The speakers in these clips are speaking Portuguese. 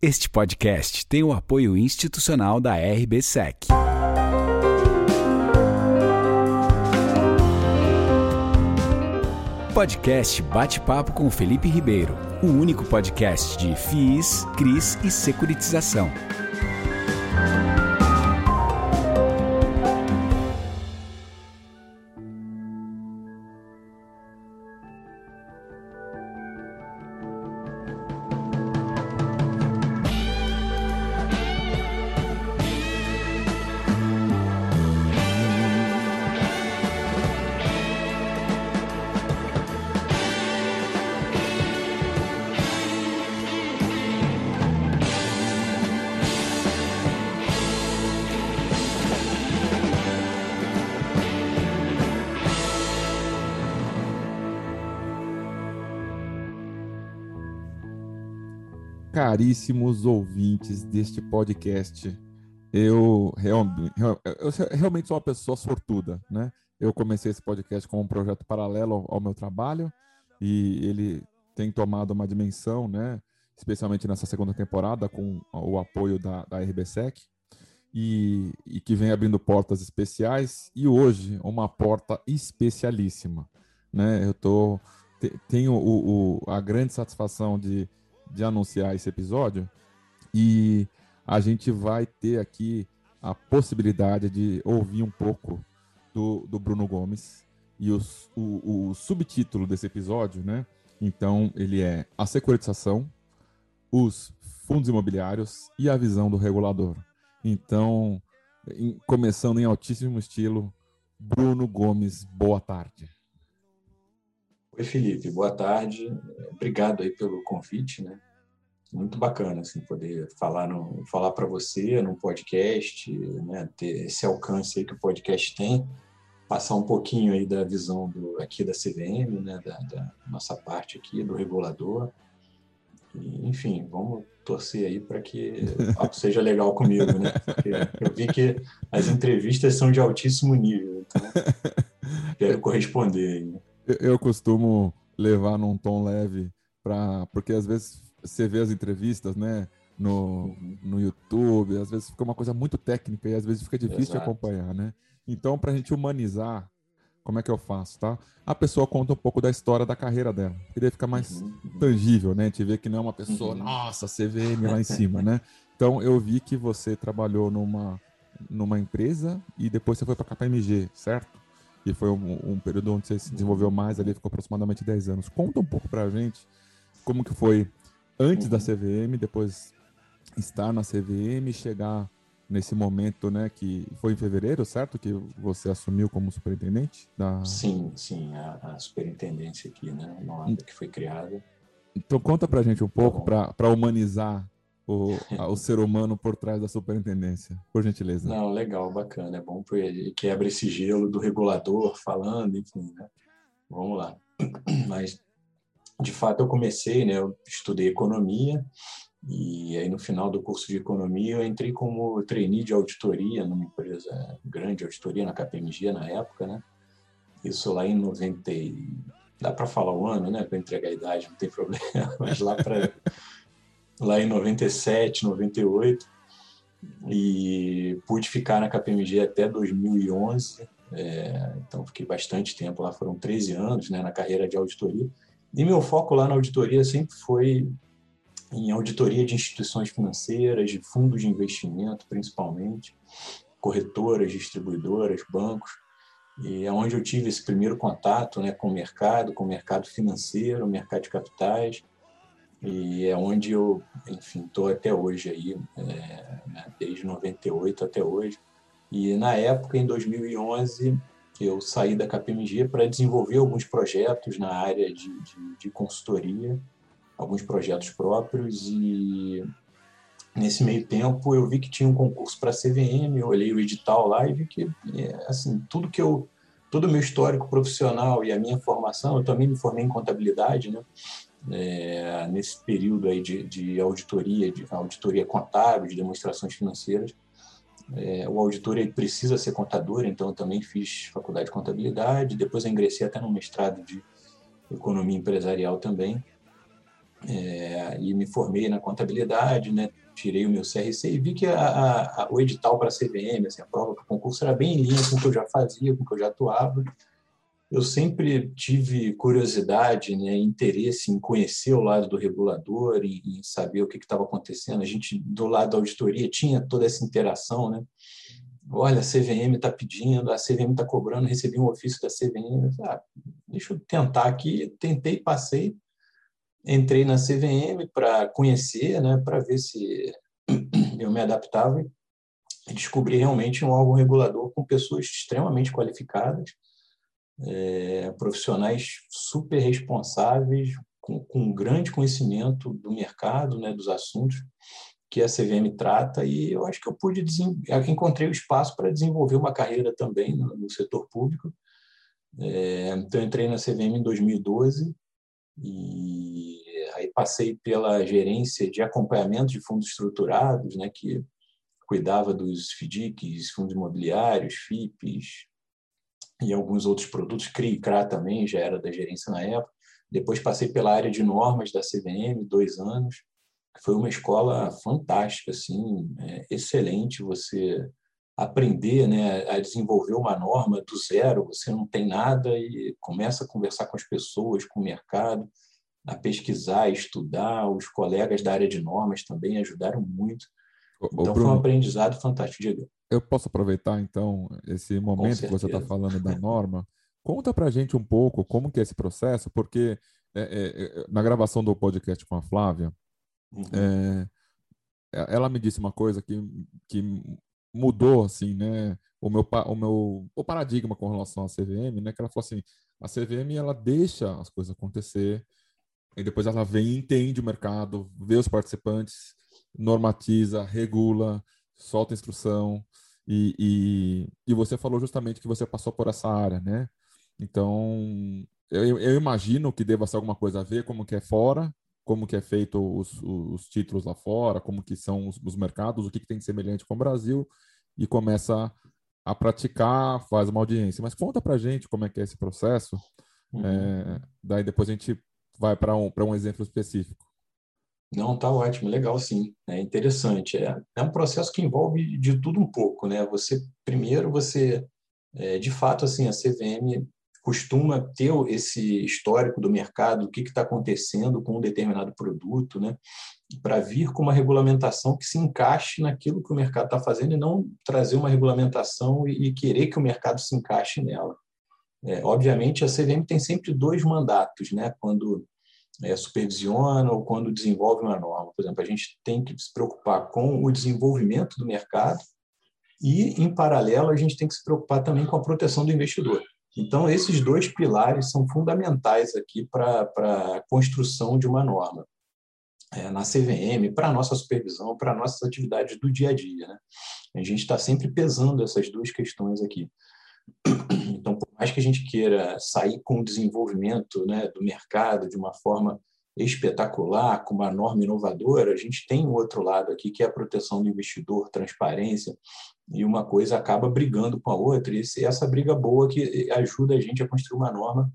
Este podcast tem o apoio institucional da RBSEC. Podcast Bate-Papo com Felipe Ribeiro, o único podcast de FIIs, CRIs e securitização. Caríssimos ouvintes deste podcast. Eu, real, eu realmente sou uma pessoa sortuda, né? Eu comecei esse podcast como um projeto paralelo ao meu trabalho e ele tem tomado uma dimensão, né? Especialmente nessa segunda temporada com o apoio da, da RBSEC e, e que vem abrindo portas especiais e hoje uma porta especialíssima, né? Eu tô tenho o, o, a grande satisfação de de anunciar esse episódio e a gente vai ter aqui a possibilidade de ouvir um pouco do, do Bruno Gomes e os, o, o subtítulo desse episódio, né? Então ele é a securitização, os fundos imobiliários e a visão do regulador. Então, em, começando em altíssimo estilo, Bruno Gomes, boa tarde. Oi, Felipe, boa tarde. Obrigado aí pelo convite, né? Muito bacana assim poder falar no, falar para você num podcast, né? Ter esse alcance aí que o podcast tem, passar um pouquinho aí da visão do aqui da CVM, né? Da, da nossa parte aqui do regulador. E, enfim, vamos torcer aí para que o papo seja legal comigo, né? Porque eu vi que as entrevistas são de altíssimo nível, então quero corresponder. Aí. Eu costumo levar num tom leve, pra, porque às vezes você vê as entrevistas, né? No, no YouTube, às vezes fica uma coisa muito técnica e às vezes fica difícil Exato. de acompanhar, né? Então, para a gente humanizar, como é que eu faço, tá? A pessoa conta um pouco da história da carreira dela, porque daí fica mais uhum, uhum. tangível, né? A gente vê que não é uma pessoa, uhum. nossa, CVM lá em cima, né? Então, eu vi que você trabalhou numa, numa empresa e depois você foi para a KPMG, certo? Que foi um, um, período onde você se desenvolveu mais ali, ficou aproximadamente 10 anos. Conta um pouco pra gente como que foi antes da CVM, depois estar na CVM, chegar nesse momento, né, que foi em fevereiro, certo? Que você assumiu como superintendente? Da... Sim, sim, a, a superintendência aqui, né, nova que foi criada. Então conta pra gente um pouco, tá para humanizar o, o ser humano por trás da superintendência, por gentileza. Não, legal, bacana, é bom porque quebra esse gelo do regulador falando, enfim, né? Vamos lá. Mas, de fato, eu comecei, né? Eu estudei economia e aí no final do curso de economia eu entrei como trainee de auditoria numa empresa grande, auditoria na KPMG na época, né? Isso lá em 90 dá para falar o ano, né? Para entregar a idade, não tem problema, mas lá para lá em 97, 98, e pude ficar na KPMG até 2011, é, então fiquei bastante tempo lá, foram 13 anos né, na carreira de auditoria. E meu foco lá na auditoria sempre foi em auditoria de instituições financeiras, de fundos de investimento, principalmente, corretoras, distribuidoras, bancos, e é onde eu tive esse primeiro contato né, com o mercado, com o mercado financeiro, o mercado de capitais, e é onde eu, enfim, estou até hoje aí, é, né, desde 98 até hoje. E na época, em 2011, eu saí da KPMG para desenvolver alguns projetos na área de, de, de consultoria, alguns projetos próprios e nesse meio tempo eu vi que tinha um concurso para a CVM, eu olhei o edital lá e vi que é, assim tudo que eu todo o meu histórico profissional e a minha formação, eu também me formei em contabilidade, né? É, nesse período aí de, de, auditoria, de auditoria contábil, de demonstrações financeiras. É, o auditor ele precisa ser contador, então eu também fiz faculdade de contabilidade, depois eu ingressei até no mestrado de economia empresarial também. é, e me formei na contabilidade, né? tirei o meu CRC e vi que a, a, a, o edital para a CVM, assim, a prova para o concurso, era bem em linha com o que eu já fazia, com o que eu já atuava. Eu sempre tive curiosidade, né, interesse em conhecer o lado do regulador e, saber o que estava acontecendo. A gente, do lado da auditoria, tinha toda essa interação, né? Olha, a CVM está pedindo, a CVM está cobrando, recebi um ofício da CVM. Ah, deixa eu tentar aqui. Tentei, passei, entrei na CVM para conhecer, né, para ver se eu me adaptava e descobri realmente um órgão regulador com pessoas extremamente qualificadas, é, profissionais super responsáveis, com, com grande conhecimento do mercado, né, dos assuntos que a CVM trata e eu acho que eu pude encontrei o espaço para desenvolver uma carreira também no, no setor público. É, então entrei na CVM em 2012 e aí passei pela gerência de acompanhamento de fundos estruturados, né, que cuidava dos FDICs, fundos imobiliários, FIPs e alguns outros produtos, CRI e CRA também, já era da gerência na época. Depois passei pela área de normas da CVM, dois anos. Foi uma escola fantástica, assim, é, excelente. Você aprender né, a desenvolver uma norma do zero, você não tem nada e começa a conversar com as pessoas, com o mercado, a pesquisar, a estudar. Os colegas da área de normas também ajudaram muito. Então, Bruno, foi um aprendizado fantástico. Diga. Eu posso aproveitar, então, esse momento que você está falando da norma. Conta para a gente um pouco como que é esse processo, porque é, é, é, na gravação do podcast com a Flávia, uhum. É, ela me disse uma coisa que, que mudou assim, né, o meu o meu o paradigma com relação à CVM, né, que ela falou assim, a CVM ela deixa as coisas acontecer e depois ela vem entende o mercado, vê os participantes, normatiza, regula, solta instrução e, e, e você falou justamente que você passou por essa área, né? Então eu, eu imagino que deva ser alguma coisa a ver como que é fora como que é feito os, os títulos lá fora, como que são os, os mercados, o que, que tem de semelhante com o Brasil, e começa a praticar, faz uma audiência. Mas conta pra gente como é que é esse processo, uhum. é, daí depois a gente vai para um, um exemplo específico. Não, tá ótimo, legal sim, é interessante. É, é um processo que envolve de tudo um pouco, né? Você primeiro você, é, de fato, assim, a CVM costuma ter esse histórico do mercado, o que está acontecendo com um determinado produto, né? para vir com uma regulamentação que se encaixe naquilo que o mercado está fazendo e não trazer uma regulamentação e, e, querer que o mercado se encaixe nela. É, obviamente, a CVM tem sempre dois mandatos, né? quando é, supervisiona ou quando desenvolve uma norma. Por exemplo, a gente tem que se preocupar com o desenvolvimento do mercado e, em paralelo, a gente tem que se preocupar também com a proteção do investidor. Então, esses dois pilares são fundamentais aqui para a construção de uma norma. É, na CVM, para a nossa supervisão, para nossas atividades do dia a dia. Né? A gente está sempre pesando essas duas questões aqui. Então, mais que a gente queira sair com o desenvolvimento né, do mercado de uma forma espetacular, com uma norma inovadora, a gente tem um outro lado aqui, que é a proteção do investidor, transparência, e uma coisa acaba brigando com a outra, e essa briga boa que ajuda a gente a construir uma norma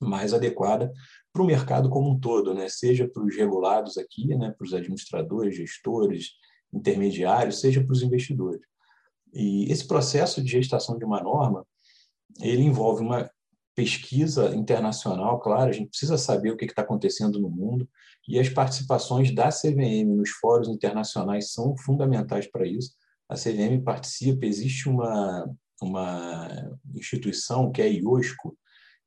mais adequada para o mercado como um todo, né? seja para os regulados aqui, né? para os administradores, gestores, intermediários, seja para os investidores. E esse processo de gestação de uma norma, ele envolve uma pesquisa internacional, claro, a gente precisa saber o que está acontecendo no mundo, e as participações da CVM nos fóruns internacionais são fundamentais para isso. A CVM participa, existe uma, uma instituição que é a IOSCO,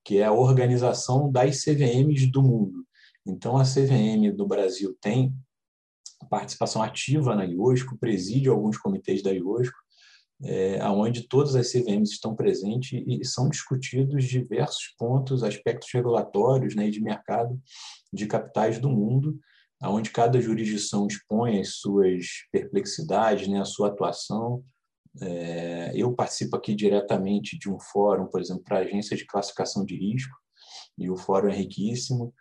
que é a organização das CVMs do mundo. Então, a CVM do Brasil tem participação ativa na IOSCO, preside alguns comitês da IOSCO, é, onde todas as CVMs estão presentes e são discutidos diversos pontos, aspectos regulatórios né, de mercado de capitais do mundo, onde cada jurisdição expõe as suas perplexidades, né, a sua atuação. É, eu participo aqui diretamente de um fórum, por exemplo, para agência de classificação de risco, e o fórum é riquíssimo.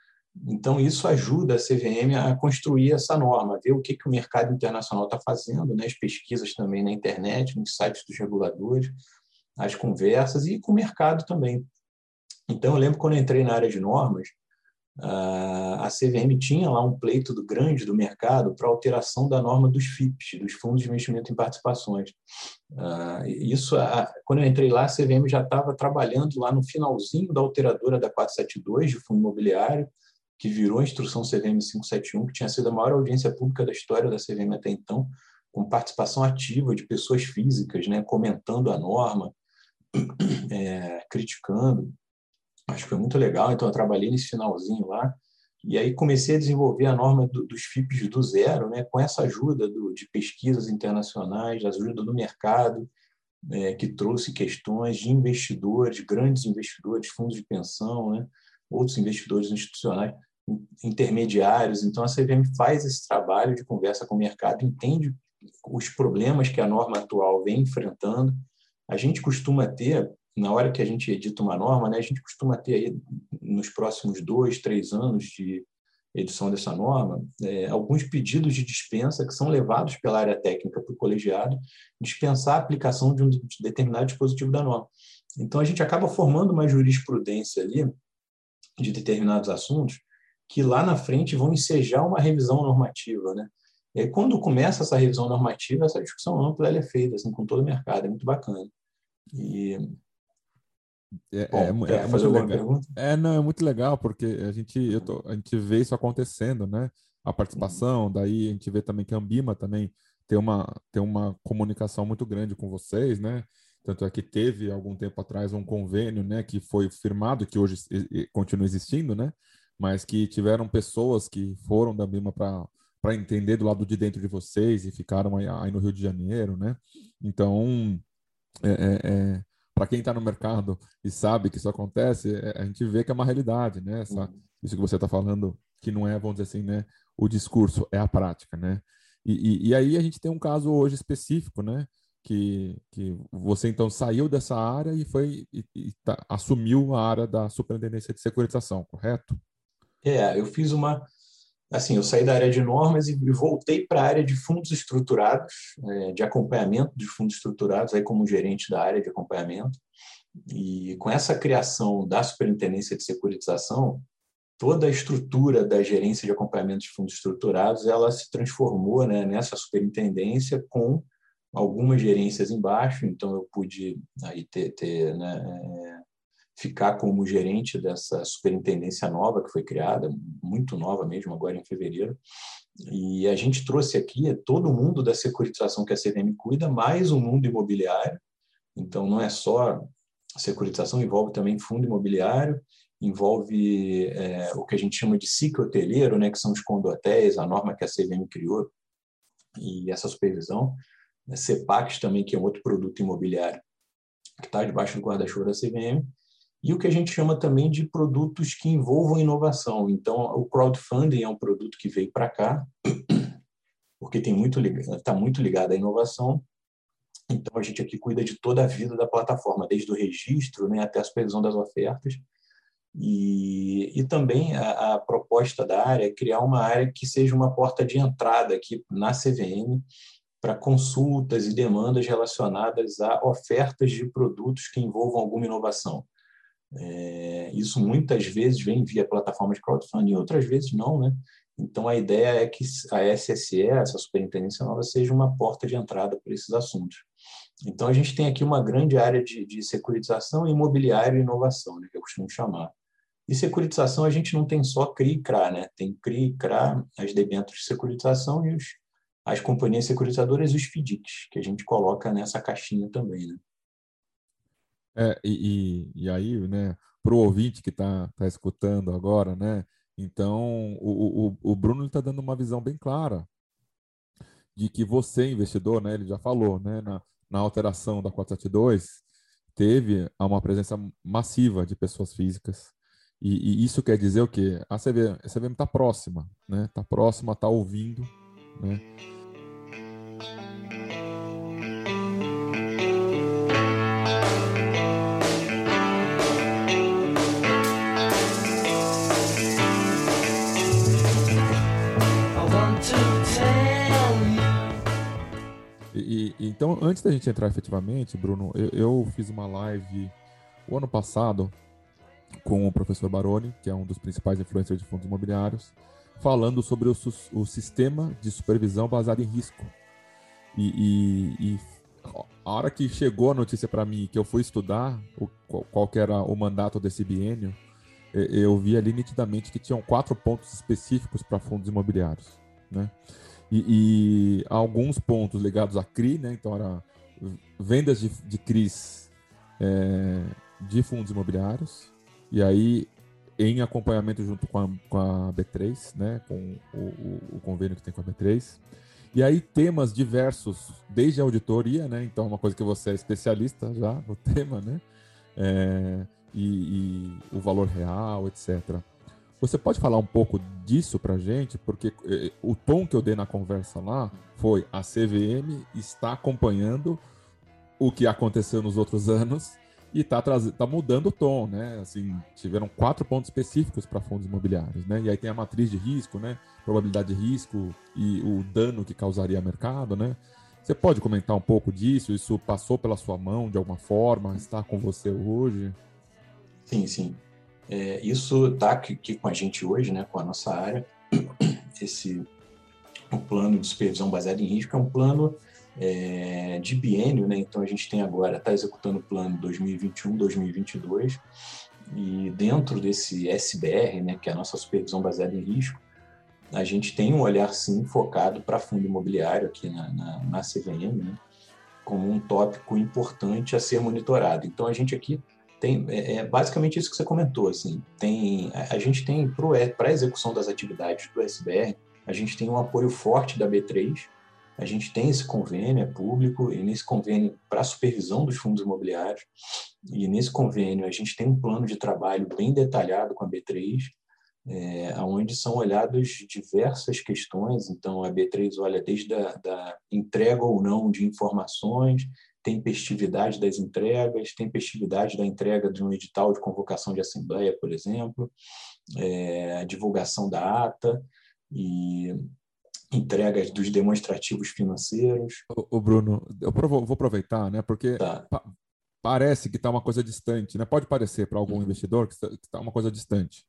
Então, isso ajuda a CVM a construir essa norma, ver o que, que o mercado internacional está fazendo, né? as pesquisas também na internet, nos sites dos reguladores, as conversas e com o mercado também. Então, eu lembro quando eu entrei na área de normas, a CVM tinha lá um pleito do grande do mercado para alteração da norma dos FIPs, dos Fundos de Investimento em Participações. Isso, quando eu entrei lá, a CVM já estava trabalhando lá no finalzinho da alteradora da 472 de fundo imobiliário, que virou a instrução CVM 571, que tinha sido a maior audiência pública da história da CVM até então, com participação ativa de pessoas físicas, né, comentando a norma, é, criticando. Acho que foi muito legal, então eu trabalhei nesse finalzinho lá. E aí comecei a desenvolver a norma do, dos FIPs do zero, né, com essa ajuda do, de pesquisas internacionais, ajuda do mercado, é, que trouxe questões de investidores, grandes investidores, fundos de pensão, né, outros investidores institucionais, intermediários. Então, a CVM faz esse trabalho de conversa com o mercado, entende os problemas que a norma atual vem enfrentando. A gente costuma ter, na hora que a gente edita uma norma, né, a gente costuma ter aí, nos próximos dois, três anos de edição dessa norma, é, alguns pedidos de dispensa que são levados pela área técnica para o colegiado, dispensar a aplicação de um determinado dispositivo da norma. Então, a gente acaba formando uma jurisprudência ali de determinados assuntos que lá na frente vão ensejar uma revisão normativa, né? E quando começa essa revisão normativa, essa discussão ampla é feita assim, com todo o mercado, é muito bacana. E é, Bom, é, é, é fazer alguma legal. pergunta? É, não, é muito legal, porque a gente, eu tô, a gente vê isso acontecendo, né? A participação, daí a gente vê também que a Ambima também tem uma, tem uma comunicação muito grande com vocês, né? Tanto é que teve algum tempo atrás um convênio, né, que foi firmado, que hoje continua existindo, né, mas que tiveram pessoas que foram da Bima para entender do lado de dentro de vocês e ficaram aí, aí no Rio de Janeiro, né? Então, é, é, é para quem está no mercado e sabe que isso acontece, é, a gente vê que é uma realidade, né? Essa, uhum. Isso que você está falando, que não é, vamos dizer assim, né? O discurso, é a prática, né? E, e, e aí a gente tem um caso hoje específico, né? Que, que você então saiu dessa área e foi e, e tá, assumiu a área da superintendência de securitização, correto? É, eu fiz uma assim, eu saí da área de normas e voltei para a área de fundos estruturados, é, de acompanhamento de fundos estruturados, aí como gerente da área de acompanhamento. E com essa criação da superintendência de securitização, toda a estrutura da gerência de acompanhamento de fundos estruturados, ela se transformou né, nessa superintendência com algumas gerências embaixo, então eu pude aí ter, ter né, é, ficar como gerente dessa superintendência nova que foi criada, muito nova mesmo, agora em fevereiro. E a gente trouxe aqui todo o mundo da securitização que a CVM cuida, mais o mundo imobiliário. Então, não é só securitização, envolve também fundo imobiliário, envolve é, o que a gente chama de ciclo hoteleiro, né, que são os condotéis, a norma que a CVM criou, e essa supervisão. CEPAX também, que é um outro produto imobiliário que está debaixo do guarda-chuva da CVM, e o que a gente chama também de produtos que envolvam inovação. Então, o crowdfunding é um produto que veio para cá, porque tem muito está muito ligado à inovação. Então, a gente aqui cuida de toda a vida da plataforma, desde o registro né, até a supervisão das ofertas. E, e também a, a proposta da área é criar uma área que seja uma porta de entrada aqui na CVM, para consultas e demandas relacionadas a ofertas de produtos que envolvam alguma inovação. É, isso muitas vezes vem via plataforma de crowdfunding, outras vezes não, né? Então a ideia é que a SSE, essa superintendência nova, seja uma porta de entrada para esses assuntos. Então a gente tem aqui uma grande área de, de securitização, imobiliário e inovação, né, que eu costumo chamar. E securitização a gente não tem só CRI e CRA, né? Tem CRI e CRA, as debêntures de securitização e os as companhias securitizadoras e os FDICs, que a gente coloca nessa caixinha também. Né? É, e, e, aí, né, para o ouvinte que está tá escutando agora, né, então o, o, o Bruno está dando uma visão bem clara de que você, investidor, né, ele já falou, né, na, na alteração da 472, teve uma presença massiva de pessoas físicas. E, e isso quer dizer o quê? A CVM está próxima, né? Está próxima, está ouvindo, né? Então, antes da gente entrar efetivamente, Bruno, eu, eu, fiz uma live o ano passado com o professor Baroni, que é um dos principais influencers de fundos imobiliários, falando sobre o, o sistema de supervisão baseado em risco. E, e, e a hora que chegou a notícia para mim que eu fui estudar o, qual, qual era o mandato desse biênio, eu vi ali nitidamente que tinham quatro pontos específicos para fundos imobiliários, né? E, e, alguns pontos ligados à CRI, né? Então era vendas de, de CRIs é, de fundos imobiliários e aí em acompanhamento junto com a, com a B3, né? Com o, o, o convênio que tem com a B3 e aí temas diversos, desde a auditoria, né? Então, uma coisa que você é especialista já no tema, né? É, e, e, o valor real, etc. Você pode falar um pouco disso para gente? Porque eh, o tom que eu dei na conversa lá foi a CVM está acompanhando o que aconteceu nos outros anos e está tá mudando o tom, né? Assim, tiveram quatro pontos específicos para fundos imobiliários, né? E aí tem a matriz de risco, né? Probabilidade de risco e o dano que causaria ao mercado, né? Você pode comentar um pouco disso? Isso passou pela sua mão de alguma forma? Está com você hoje? Sim, sim. É, isso está aqui, com a gente hoje, né? Com a nossa área. Esse o plano de supervisão baseado em risco é um plano é, de biênio, né? Então a gente tem agora, está executando o plano 2021-2022 e dentro desse SBR, né, que é a nossa supervisão baseada em risco, a gente tem um olhar sim focado para fundo imobiliário aqui na, na, na CVM, né, como um tópico importante a ser monitorado. Então a gente aqui tem é, é basicamente isso que você comentou, assim, tem a, a gente tem para a execução das atividades do SBR, a gente tem um apoio forte da B3 a gente tem esse convênio, é público, e nesse convênio para supervisão dos fundos imobiliários, e nesse convênio a gente tem um plano de trabalho bem detalhado com a B3, é, onde são olhadas diversas questões. Então, a B3 olha desde a da entrega ou não de informações, tempestividade das entregas, tempestividade da entrega de um edital de convocação de assembleia, por exemplo, é, a divulgação da ata, e entregas dos demonstrativos financeiros. O, Bruno, eu vou aproveitar, né? Porque tá. pa parece que está uma coisa distante, né? Pode parecer para algum uhum. investidor que está tá uma coisa distante.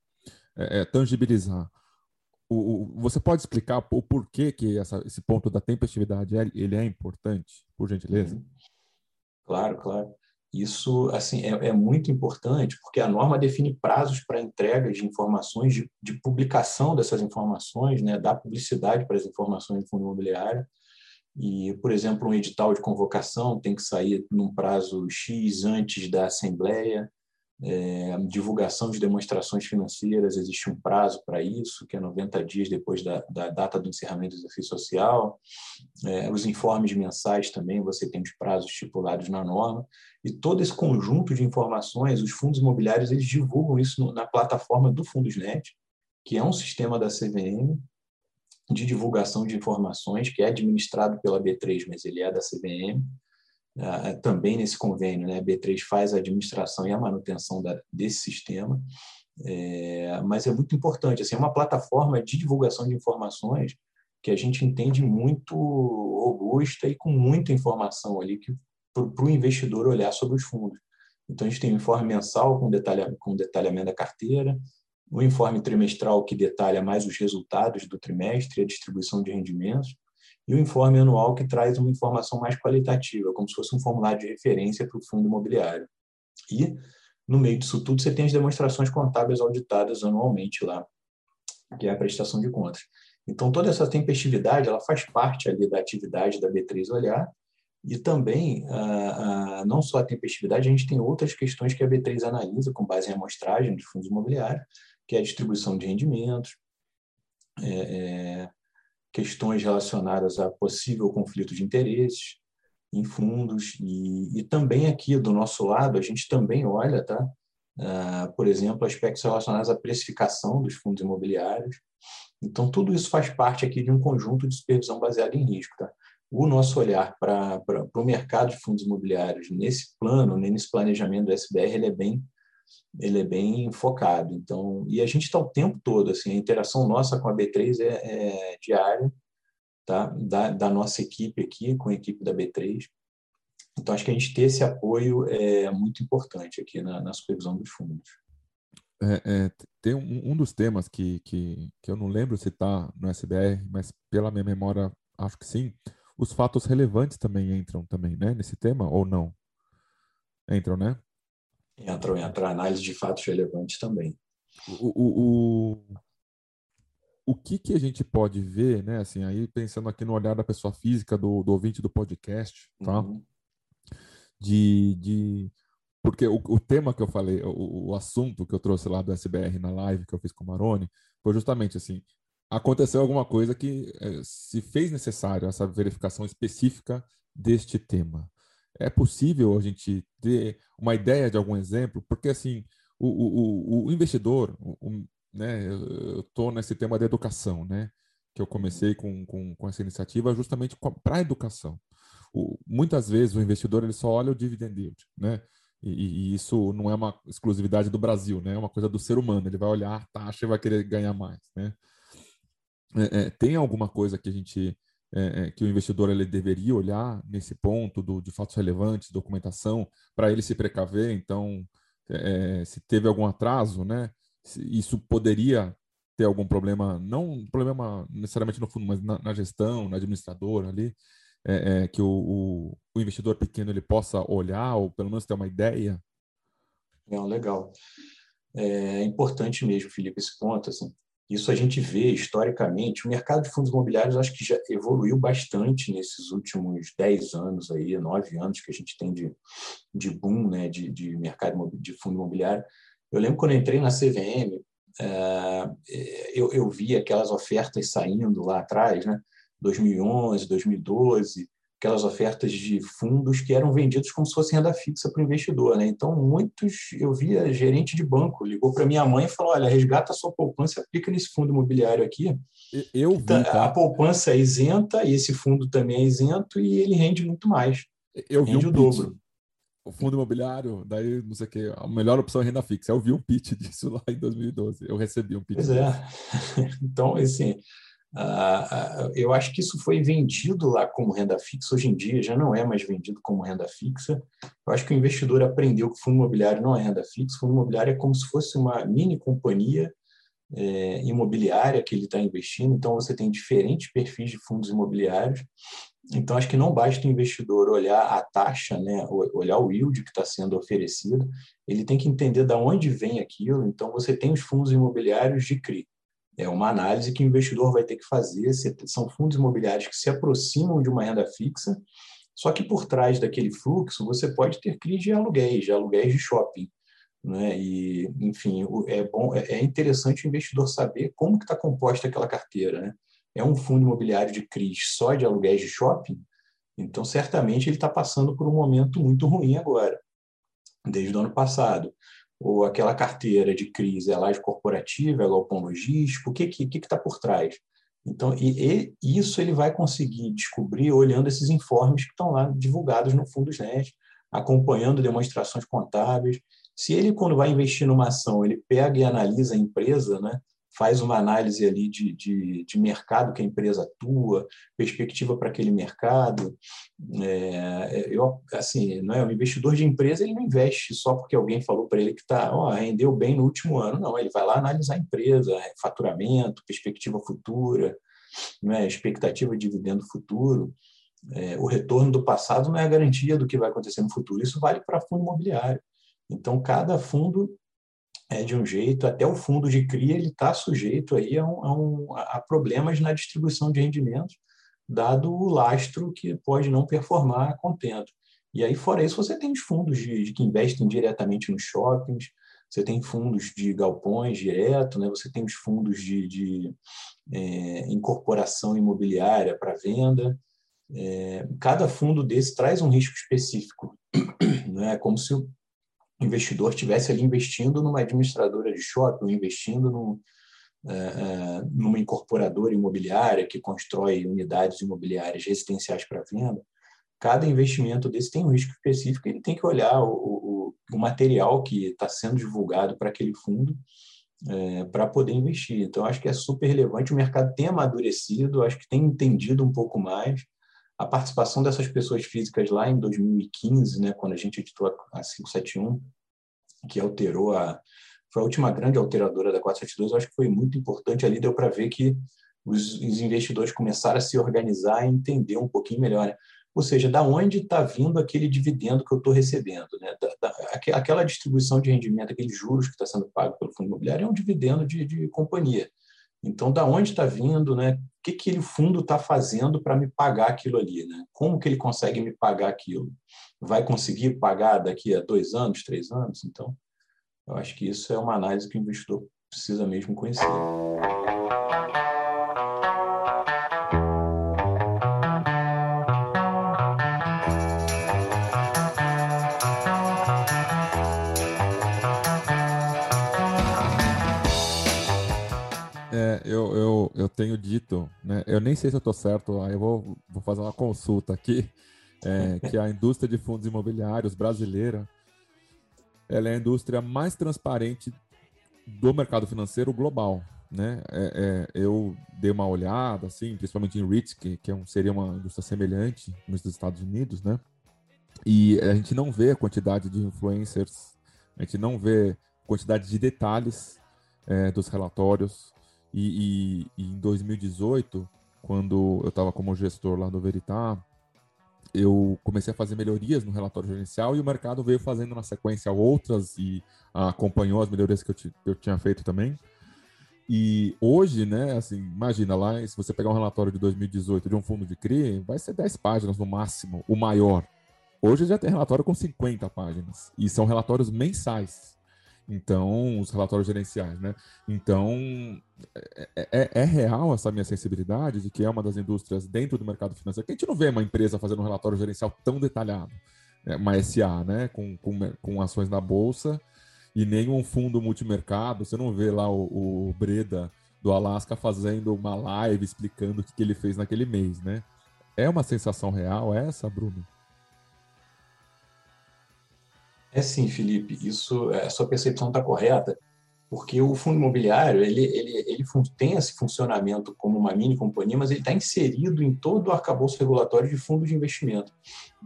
É, é tangibilizar. O, o, você pode explicar o porquê que essa, esse ponto da tempestividade é, ele é importante, por gentileza? Uhum. Claro, claro. Isso assim é, é, muito importante porque a norma define prazos para entrega de informações, de, de, publicação dessas informações, né, dá publicidade para as informações do fundo imobiliário. E, por exemplo, um edital de convocação tem que sair num prazo X antes da assembleia, é, divulgação de demonstrações financeiras, existe um prazo para isso, que é 90 dias depois da, da data do encerramento do exercício social. É, os informes mensais também, você tem os prazos estipulados na norma. E todo esse conjunto de informações, os fundos imobiliários, eles divulgam isso no, na plataforma do Fundosnet, que é um sistema da CVM de divulgação de informações, que é administrado pela B3, mas ele é da CVM. Uh, também nesse convênio, né, a B3 faz a administração e a manutenção da, desse sistema, é, mas é muito importante, assim, é uma plataforma de divulgação de informações que a gente entende muito robusta e com muita informação ali para o investidor olhar sobre os fundos. Então, a gente tem um informe mensal com, detalha, com detalhamento da carteira, um informe trimestral que detalha mais os resultados do trimestre e a distribuição de rendimentos, e o informe anual que traz uma informação mais qualitativa, como se fosse um formulário de referência para o fundo imobiliário. E, no meio disso tudo, você tem as demonstrações contábeis auditadas anualmente lá, que é a prestação de contas. Então, toda essa tempestividade ela faz parte ali da atividade da B3 Olhar, e também, ah, ah, não só a tempestividade, a gente tem outras questões que a B3 analisa com base em amostragem de fundos imobiliários, que é a distribuição de rendimentos, é, é, questões relacionadas a possível conflito de interesses em fundos e, e, também aqui do nosso lado a gente também olha, tá? Uh, por exemplo, aspectos relacionados à precificação dos fundos imobiliários. Então, tudo isso faz parte aqui de um conjunto de supervisão baseada em risco. Tá? O nosso olhar para o mercado de fundos imobiliários nesse plano, nesse planejamento do SBR, ele é bem ele é bem focado. Então, e a gente está o tempo todo, assim, a interação nossa com a B3 é, é diária, tá? Da, da, nossa equipe aqui, com a equipe da B3. Então, acho que a gente ter esse apoio é muito importante aqui na, na supervisão dos fundos. É, é, tem um, um, dos temas que, que, que eu não lembro se está no SBR, mas pela minha memória acho que sim. Os fatos relevantes também entram também, né? Nesse tema ou não? Entram, né? Entram, entra análise de fatos relevantes também. O, o, o, o que que a gente pode ver, né? Assim, aí pensando aqui no olhar da pessoa física do, do ouvinte do podcast, tá? Uhum. De, de porque o, o, tema que eu falei, o, o, assunto que eu trouxe lá do SBR na live que eu fiz com o Maroni, foi justamente assim: aconteceu alguma coisa que é, se fez necessário essa verificação específica deste tema. É possível a gente ter uma ideia de algum exemplo? Porque assim, o, o, o investidor, né, eu estou nesse tema da educação, né, que eu comecei com, com, com essa iniciativa justamente para a educação. muitas vezes o investidor ele só olha o dividend yield, né? E, e, isso não é uma exclusividade do Brasil, né? É uma coisa do ser humano. Ele vai olhar a taxa e vai querer ganhar mais, né? É, é, tem alguma coisa que a gente é, é que o investidor ele deveria olhar nesse ponto do, de fatos relevantes, documentação, para ele se precaver. Então, é, se teve algum atraso, né? Isso poderia ter algum problema, não problema necessariamente no fundo, mas na, na gestão, na administradora ali é, é, que o, o, o, investidor pequeno ele possa olhar ou pelo menos ter uma ideia? Não, legal. É importante mesmo, Felipe, esse ponto. Assim. Isso a gente vê historicamente. O mercado de fundos imobiliários acho que já evoluiu bastante nesses últimos 10 anos, aí, 9 anos que a gente tem de, de boom né, de, de mercado de fundo imobiliário. Eu lembro quando eu entrei na CVM, é, eu, eu vi aquelas ofertas saindo lá atrás, né? 2011, 2012, aquelas ofertas de fundos que eram vendidos como se fosse renda fixa para o investidor. Né? Então, muitos, eu via gerente de banco, ligou para minha mãe e falou, olha, resgata a sua poupança e aplica nesse fundo imobiliário aqui. Eu vi, tá? A poupança é isenta, e esse fundo também é isento, e ele rende muito mais. Eu vi rende um o dobro. O fundo imobiliário, daí, não sei o que, a melhor opção é renda fixa. Eu vi um pitch disso lá em 2012. Eu recebi um pitch. Pois é. então, assim, eu acho que isso foi vendido lá como renda fixa, hoje em dia já não é mais vendido como renda fixa. Eu acho que o investidor aprendeu que o fundo imobiliário não é renda fixa, o fundo imobiliário é como se fosse uma mini companhia é, imobiliária que ele está investindo, então você tem diferentes perfis de fundos imobiliários. Então, acho que não basta o investidor olhar a taxa, né, olhar o yield que está sendo oferecido, ele tem que entender de onde vem aquilo. Então, você tem os fundos imobiliários de CRI, é uma análise que o investidor vai ter que fazer. São fundos imobiliários que se aproximam de uma renda fixa, só que por trás daquele fluxo você pode ter crise de aluguéis, de aluguéis de shopping. Né? E, enfim, é bom, é, é interessante o investidor saber como que está composta aquela carteira. Né? É um fundo imobiliário de CRIs só de aluguéis de shopping? Então, certamente, ele está passando por um momento muito ruim agora, desde o ano passado ou aquela carteira de crise é laje corporativa, é galpão logístico, o que está que, que tá por trás? Então, e, e, isso ele vai conseguir descobrir olhando esses informes que estão lá divulgados no Fundosnet, acompanhando demonstrações contábeis. Se ele, quando vai investir numa ação, ele pega e analisa a empresa, né? Faz uma análise ali de, de, de mercado que a empresa atua, perspectiva para aquele mercado. É, eu, assim, não é um investidor de empresa, ele não investe só porque alguém falou para ele que tá, oh, rendeu bem no último ano. Não, ele vai lá analisar a empresa, faturamento, perspectiva futura, né, expectativa de dividendo futuro. É, o retorno do passado não é a garantia do que vai acontecer no futuro. Isso vale para fundo imobiliário. Então, cada fundo é de um jeito, até o fundo de CRI ele está sujeito aí a, um, a, um, a, problemas na distribuição de rendimentos, dado o lastro que pode não performar contento. E aí, fora isso, você tem os fundos de, de que investem diretamente nos shoppings, você tem fundos de galpões direto, né? você tem os fundos de, de é, incorporação imobiliária para venda. É, cada fundo desse traz um risco específico. Né? É como se investidor estivesse ali investindo numa administradora de shopping, investindo no, é, é, numa incorporadora imobiliária que constrói unidades imobiliárias residenciais para venda, cada investimento desse tem um risco específico, ele tem que olhar o, o, o material que está sendo divulgado para aquele fundo é, para poder investir. Então, acho que é super relevante. O mercado tem amadurecido, acho que tem entendido um pouco mais. A participação dessas pessoas físicas lá em 2015, né, quando a gente editou a 571, que alterou a, foi a última grande alteradora da 472, eu acho que foi muito importante ali, deu para ver que os, os, investidores começaram a se organizar e entender um pouquinho melhor. Né? Ou seja, da onde está vindo aquele dividendo que eu estou recebendo? Né? Da, da, aquela distribuição de rendimento, aqueles juros que está sendo pago pelo fundo imobiliário é um dividendo de, de companhia. Então, da onde está vindo, né? O que aquele fundo está fazendo para me pagar aquilo ali, né? Como que ele consegue me pagar aquilo? Vai conseguir pagar daqui a dois anos, três anos? Então, eu acho que isso é uma análise que o investidor precisa mesmo conhecer. Eu tenho dito, né? Eu nem sei se eu estou certo, aí eu vou, vou fazer uma consulta aqui, é, que a indústria de fundos imobiliários brasileira, ela é a indústria mais transparente do mercado financeiro global, né? É, é, eu dei uma olhada, assim, principalmente em REITs, que, que é um, seria uma indústria semelhante nos Estados Unidos, né? E a gente não vê a quantidade de influencers, a gente não vê quantidade de detalhes é, dos relatórios, e, e, e em 2018, quando eu estava como gestor lá do Veritar, eu comecei a fazer melhorias no relatório gerencial e o mercado veio fazendo na sequência outras e acompanhou as melhorias que eu, eu tinha feito também. E hoje, né, assim, imagina lá, se você pegar um relatório de 2018 de um fundo de CRI, vai ser 10 páginas no máximo, o maior. Hoje já tem relatório com 50 páginas. E são relatórios mensais. Então, os relatórios gerenciais, né? Então, é, é, é, real essa minha sensibilidade de que é uma das indústrias dentro do mercado financeiro, que a gente não vê uma empresa fazendo um relatório gerencial tão detalhado, é, uma SA, né? Com, com, com ações na bolsa e nem um fundo multimercado. Você não vê lá o, o Breda do Alasca fazendo uma live explicando o que, que ele fez naquele mês, né? É uma sensação real essa, Bruno? É sim, Felipe, isso, a sua percepção está correta, porque o fundo imobiliário ele, ele, ele tem esse funcionamento como uma mini companhia, mas ele está inserido em todo o arcabouço regulatório de fundos de investimento.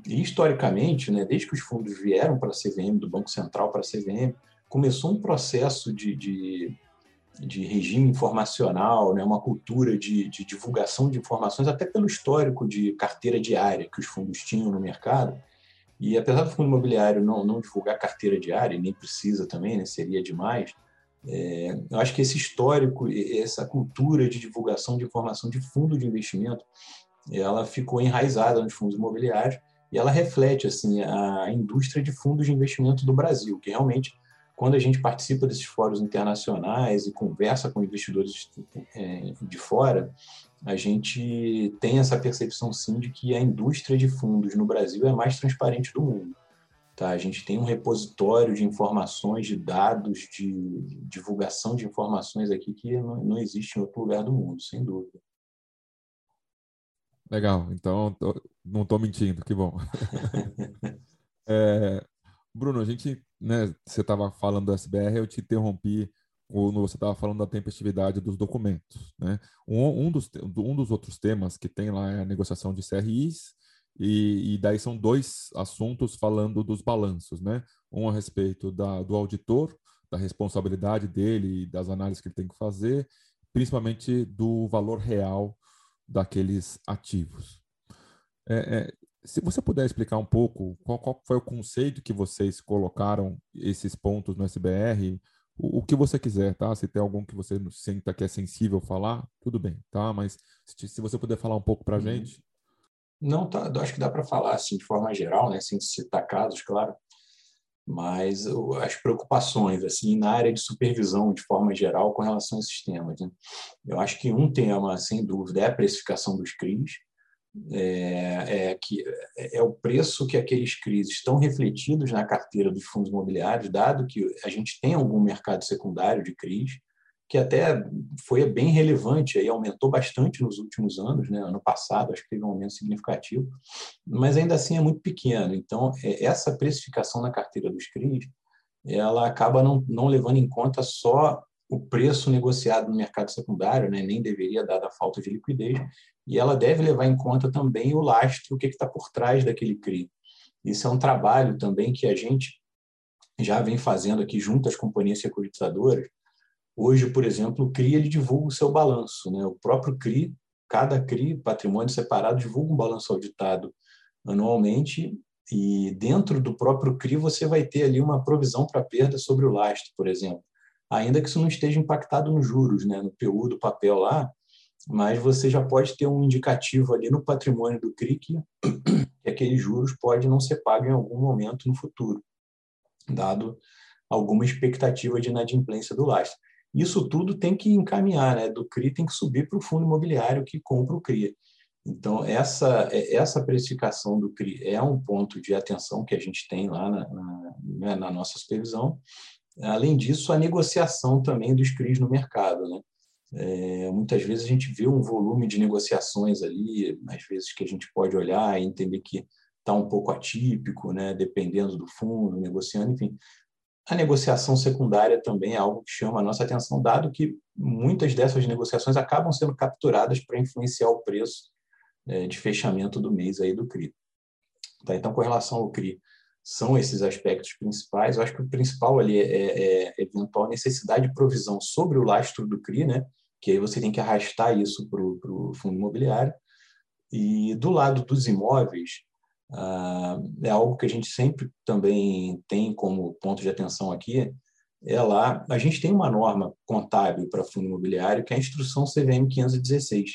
E, historicamente, né, desde que os fundos vieram para a CVM, do Banco Central para a CVM, começou um processo de, de, de regime informacional, né, uma cultura de, de divulgação de informações, até pelo histórico de carteira diária que os fundos tinham no mercado, e apesar do fundo imobiliário não, não divulgar carteira diária, nem precisa também, né, seria demais, é, eu acho que esse histórico, essa cultura de divulgação de informação de fundo de investimento, ela ficou enraizada nos fundos imobiliários e ela reflete assim a indústria de fundos de investimento do Brasil, que realmente quando a gente participa desses fóruns internacionais e conversa com investidores é, de fora, a gente tem essa percepção sim de que a indústria de fundos no Brasil é a mais transparente do mundo. Tá? A gente tem um repositório de informações, de dados, de divulgação de informações aqui que não, não existe em outro lugar do mundo, sem dúvida. Legal, então não estou mentindo, que bom. é, Bruno, a gente, né, você estava falando do SBR, eu te interrompi quando você estava falando da tempestividade dos documentos. Né? Um, um, dos, um dos outros temas que tem lá é a negociação de CRIs, e, e daí são dois assuntos falando dos balanços, né? Um a respeito da, do auditor, da responsabilidade dele e das análises que ele tem que fazer, principalmente do valor real daqueles ativos. É, é, se você puder explicar um pouco qual, qual, foi o conceito que vocês colocaram esses pontos no SBR, o, o, que você quiser, tá? Se tem algum que você sinta que é sensível falar, tudo bem, tá? Mas se, se você puder falar um pouco para a uhum. gente. Não, tá, acho que dá para falar assim de forma geral, né? Sem citar casos, claro. Mas as preocupações assim na área de supervisão de forma geral com relação a esses temas. Né? Eu acho que um tema, sem dúvida, é a precificação dos CRIs é, é, que é, é o preço que aqueles CRIs estão refletidos na carteira dos fundos imobiliários, dado que a gente tem algum mercado secundário de CRIs, que até foi bem relevante e aumentou bastante nos últimos anos, né? ano passado acho que teve um aumento significativo, mas ainda assim é muito pequeno. Então, é, essa precificação na carteira dos CRIs, ela acaba não, não levando em conta só o preço negociado no mercado secundário, né? nem deveria, dada a falta de liquidez, e ela deve levar em conta também o lastro, o que está por trás daquele CRI. Isso é um trabalho também que a gente já vem fazendo aqui junto às companhias securitizadoras. Hoje, por exemplo, o CRI ele divulga o seu balanço. Né? O próprio CRI, cada CRI, patrimônio separado, divulga um balanço auditado anualmente e dentro do próprio CRI você vai ter ali uma provisão para perda sobre o lastro, por exemplo. Ainda que isso não esteja impactado nos juros, né? no PU do papel lá, mas você já pode ter um indicativo ali no patrimônio do CRI que, que aqueles juros pode não ser pago em algum momento no futuro, dado alguma expectativa de inadimplência do lastro. Isso tudo tem que encaminhar, né? do CRI tem que subir para o fundo imobiliário que compra o CRI. Então, essa, essa precificação do CRI é um ponto de atenção que a gente tem lá na, na, né, na nossa supervisão. Além disso, a negociação também dos CRIs no mercado. Né? É, muitas vezes a gente vê um volume de negociações ali, às vezes que a gente pode olhar e entender que está um pouco atípico, né? dependendo do fundo, negociando, enfim. A negociação secundária também é algo que chama a nossa atenção, dado que muitas dessas negociações acabam sendo capturadas para influenciar o preço é, de fechamento do mês aí do CRI. Tá? Então, com relação ao CRI, são esses aspectos principais. Eu acho que o principal ali é, é, é eventual necessidade de provisão sobre o lastro do CRI, né? Que aí você tem que arrastar isso para o fundo imobiliário. E do lado dos imóveis, ah, é algo que a gente sempre também tem como ponto de atenção aqui, é lá, a gente tem uma norma contábil para fundo imobiliário, que é a instrução CVM 516,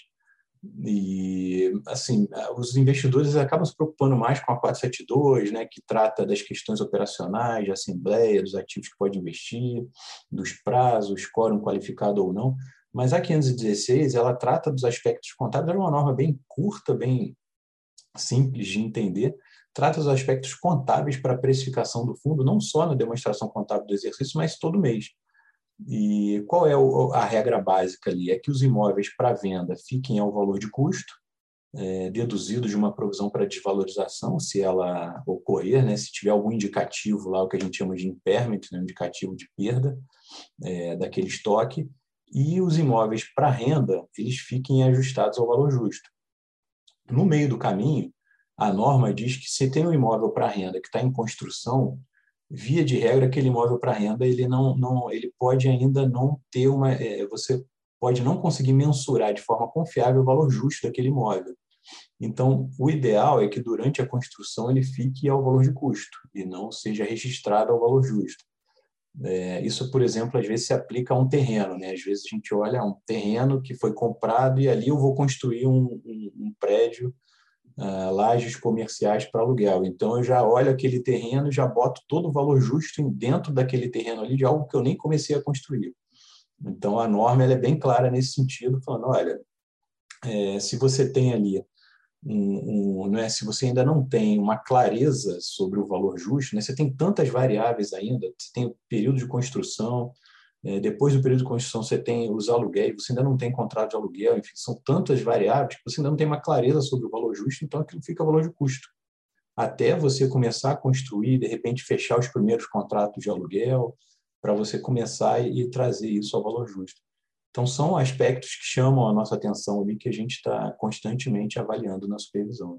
e, assim, os investidores acabam se preocupando mais com a 472, né, que trata das questões operacionais, de assembleia, dos ativos que pode investir, dos prazos, quórum qualificado ou não. Mas a 516, ela trata dos aspectos contábeis, é uma norma bem curta, bem simples de entender, trata dos aspectos contábeis para a precificação do fundo, não só na demonstração contábil do exercício, mas todo mês. E qual é a regra básica ali? É que os imóveis para venda fiquem ao valor de custo, é, deduzido de uma provisão para desvalorização, se ela ocorrer, né? se tiver algum indicativo lá, o que a gente chama de impairment, né? indicativo de perda é, daquele estoque, e os imóveis para renda, eles fiquem ajustados ao valor justo. No meio do caminho, a norma diz que se tem um imóvel para renda que está em construção, via de regra, aquele imóvel para renda ele não, não, ele pode ainda não ter uma, é, você pode não conseguir mensurar de forma confiável o valor justo daquele imóvel. Então, o ideal é que durante a construção ele fique ao valor de custo e não seja registrado ao valor justo. É, isso, por exemplo, às vezes se aplica a um terreno. Né? Às vezes a gente olha um terreno que foi comprado e ali eu vou construir um, um, um prédio uh, lajes comerciais para aluguel. Então, eu já olho aquele terreno, já boto todo o valor justo dentro daquele terreno ali de algo que eu nem comecei a construir. Então, a norma é bem clara nesse sentido, falando, olha, é, se você tem ali um, um, não é, se você ainda não tem uma clareza sobre o valor justo, né, você tem tantas variáveis ainda, você tem o período de construção, é, depois do período de construção, você tem os aluguéis, você ainda não tem contrato de aluguel, enfim, são tantas variáveis que você ainda não tem uma clareza sobre o valor justo, então aquilo fica valor de custo. Até você começar a construir, de repente fechar os primeiros contratos de aluguel, para você começar e trazer isso ao valor justo. Então, são aspectos que chamam a nossa atenção ali, que a gente está constantemente avaliando na supervisão.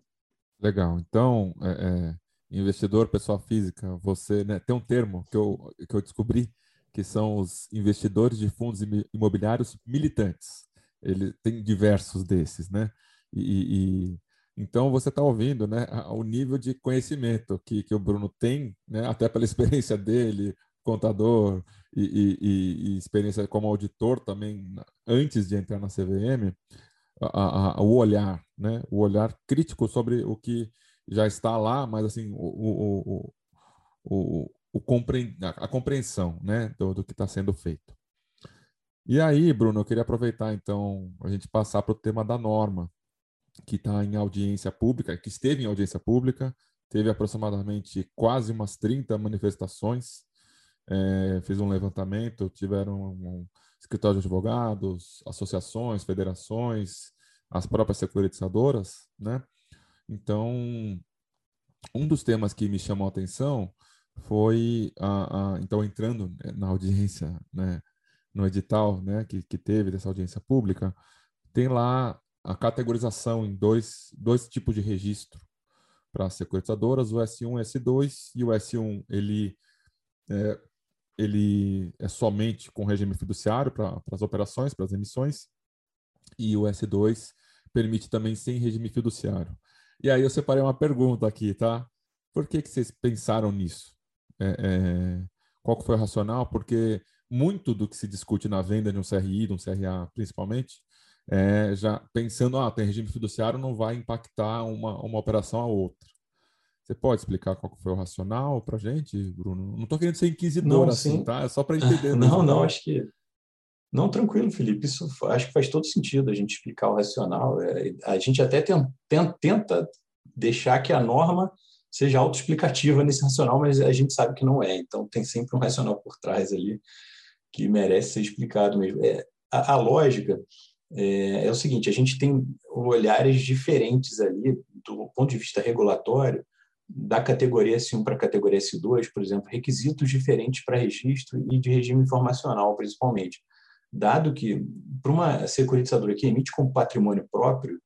Legal. Então, é, é, investidor, pessoa física, você né, tem um termo que eu, que eu descobri que são os investidores de fundos imobiliários militantes. Ele tem diversos desses, né? E, e então você está ouvindo, né, o nível de conhecimento que, que o Bruno tem, né, até pela experiência dele, contador e, e, e experiência como auditor também antes de entrar na CVM, a, a, o olhar, né, o olhar crítico sobre o que já está lá, mas assim o, o, o, o compre... a compreensão né, do, do que está sendo feito. E aí, Bruno, eu queria aproveitar então a gente passar para o tema da norma, que está em audiência pública, que esteve em audiência pública, teve aproximadamente quase umas 30 manifestações, é, fez um levantamento, tiveram um escritório de advogados, associações, federações, as próprias securitizadoras, né? Então, um dos temas que me chamou a atenção foi a, a, então entrando né, na audiência, né, no edital, né, que, que teve dessa audiência pública, tem lá a categorização em dois, dois tipos de registro para as securitizadoras, o S1 e o S2, e o S1 ele é, ele é somente com regime fiduciário para as operações, para as emissões, e o S2 permite também sem regime fiduciário. E aí eu separei uma pergunta aqui, tá? Por que, que vocês pensaram nisso? É, é, qual foi o racional? Porque muito do que se discute na venda de um CRI, de um CRA principalmente, é já pensando, ah, tem regime fiduciário, não vai impactar uma, uma operação a outra. Você pode explicar qual foi o racional para gente, Bruno? Não estou querendo ser inquisidor não, assim, sim. tá? É só para entender. não, não, acho que não, tranquilo, Felipe. Isso acho que faz todo sentido a gente explicar o racional. É, a gente até tenta deixar que a norma seja autoexplicativa nesse racional, mas a gente sabe que não é. Então, tem sempre um racional por trás ali que merece ser explicado mesmo. É, a, a lógica é, é, o seguinte: a gente tem olhares diferentes ali, do ponto de vista regulatório, da categoria S1 para a categoria S2, por exemplo, requisitos diferentes para registro e de regime informacional, principalmente. Dado que, para uma securitizadora que emite como patrimônio próprio,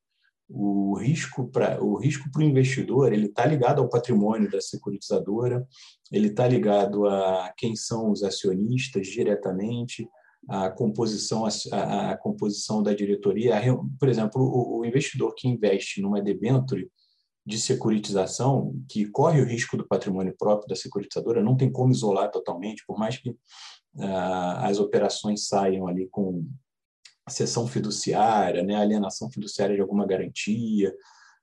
o risco para o risco para o investidor ele está ligado ao patrimônio da securitizadora, ele está ligado a quem são os acionistas diretamente, a composição a, a composição da diretoria, por exemplo, o, o, investidor que investe numa debenture de securitização que corre o risco do patrimônio próprio da securitizadora não tem como isolar totalmente, por mais que ah, as operações saiam ali com sessão fiduciária, né, alienação fiduciária de alguma garantia,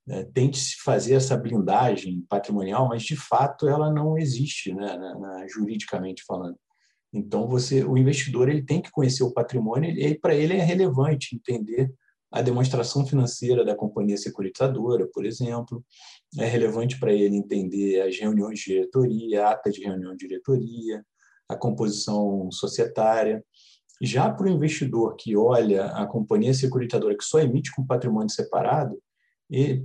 né, tente se fazer essa blindagem patrimonial, mas de fato ela não existe, né, na, na, juridicamente falando. Então você, o investidor ele tem que conhecer o patrimônio e para ele é relevante entender a demonstração financeira da companhia securitizadora, por exemplo. É relevante para ele entender as reuniões de diretoria, a ata de reunião de diretoria, a composição societária. Já para o investidor que olha a companhia securitizadora que só emite com patrimônio separado,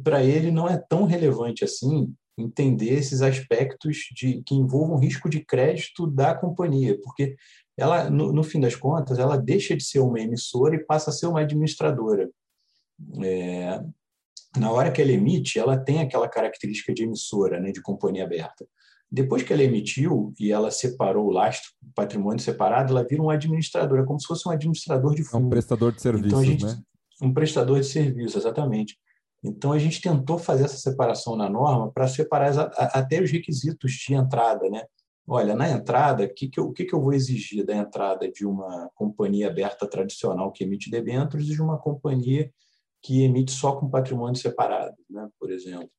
para ele não é tão relevante assim entender esses aspectos de que envolvam risco de crédito da companhia, porque ela, no, no, fim das contas, ela deixa de ser uma emissora e passa a ser uma administradora. É, na hora que ela emite, ela tem aquela característica de emissora, né, de companhia aberta. Depois que ela emitiu e ela separou o lastro, o patrimônio separado, ela vira um administrador, é como se fosse um administrador de fundo. É um prestador de serviços, então, gente, né? Um prestador de serviços, exatamente. Então, a gente tentou fazer essa separação na norma para separar até os requisitos de entrada, né? Olha, na entrada, que que eu, o que, que eu vou exigir da entrada de uma companhia aberta tradicional que emite debêntures e de uma companhia que emite só com patrimônio separado, né? por exemplo?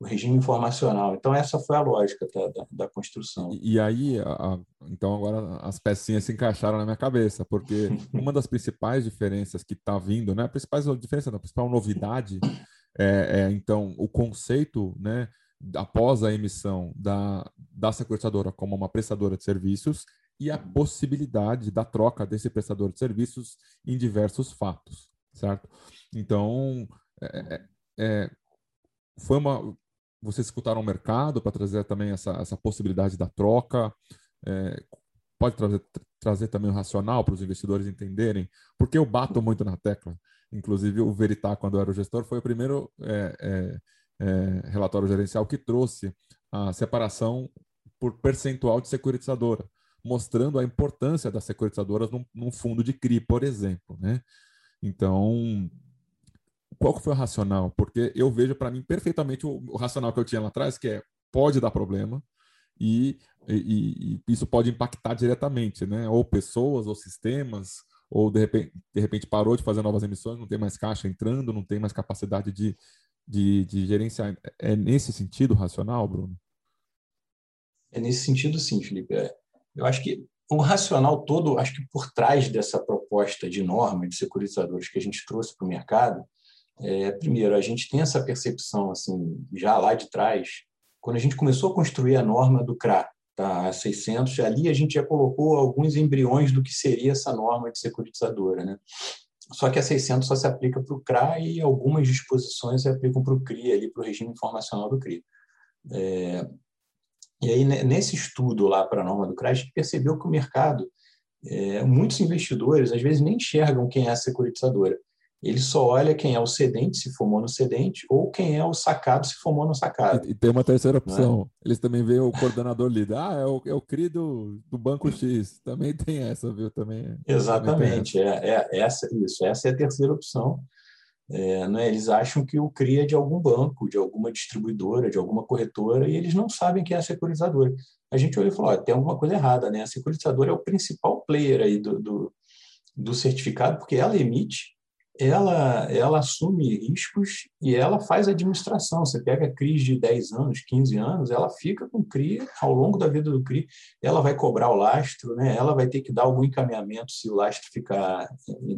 O regime informacional. Então, essa foi a lógica da, da, da construção. E, e aí, a, a, então, agora as pecinhas se encaixaram na minha cabeça, porque uma das principais diferenças que está vindo, né? a principal diferença, a principal novidade é, é, então, o conceito, né? Após a emissão da, da securitizadora como uma prestadora de serviços e a possibilidade da troca desse prestador de serviços em diversos fatos, certo? Então, é, é, é foi uma. Vocês escutaram o mercado para trazer também essa, essa possibilidade da troca. É, pode trazer, trazer também o racional para os investidores entenderem, porque eu bato muito na tecla. Inclusive, o Veritá, quando eu era o gestor, foi o primeiro é, é, é, relatório gerencial que trouxe a separação por percentual de securitizadora, mostrando a importância das securitizadoras num, num fundo de CRI, por exemplo. Né? Então, qual foi o racional? Porque eu vejo para mim perfeitamente o, o, racional que eu tinha lá atrás, que é pode dar problema e, e, e, isso pode impactar diretamente, né? Ou pessoas, ou sistemas, ou de repente, de repente parou de fazer novas emissões, não tem mais caixa entrando, não tem mais capacidade de, de, de gerenciar. É nesse sentido racional, Bruno? É nesse sentido, sim, Felipe. É, eu acho que o racional todo, acho que por trás dessa proposta de norma de securitizadores que a gente trouxe para o mercado, é, primeiro, a gente tem essa percepção, assim, já lá de trás, quando a gente começou a construir a norma do CRA, tá, a 600, ali a gente já colocou alguns embriões do que seria essa norma de securitizadora, né? Só que a 600 só se aplica para o CRA e algumas disposições se aplicam para o CRI, ali para o regime informacional do CRI. É, e aí, nesse estudo lá para a norma do CRA, a gente percebeu que o mercado, é, muitos investidores, às vezes, nem enxergam quem é a securitizadora. Ele só olha quem é o cedente, se for monocedente, ou quem é o sacado, se for monossacado. E, e tem uma terceira opção. É? Eles também veem o coordenador líder. Ah, é o, é o CRI do, do Banco X. Também tem essa, viu? Também, Exatamente. Também é, é, essa, isso, essa é a terceira opção. É, né, eles acham que o CRI é de algum banco, de alguma distribuidora, de alguma corretora, e eles não sabem quem é a securizadora. A gente olha e falou: tem alguma coisa errada, né? A securizadora é o principal player aí do, do, do certificado, porque ela emite ela, ela assume riscos e ela faz administração. Você pega a CRI de 10 anos, 15 anos, ela fica com CRI ao longo da vida do CRI, ela vai cobrar o lastro, né? ela vai ter que dar algum encaminhamento se o lastro ficar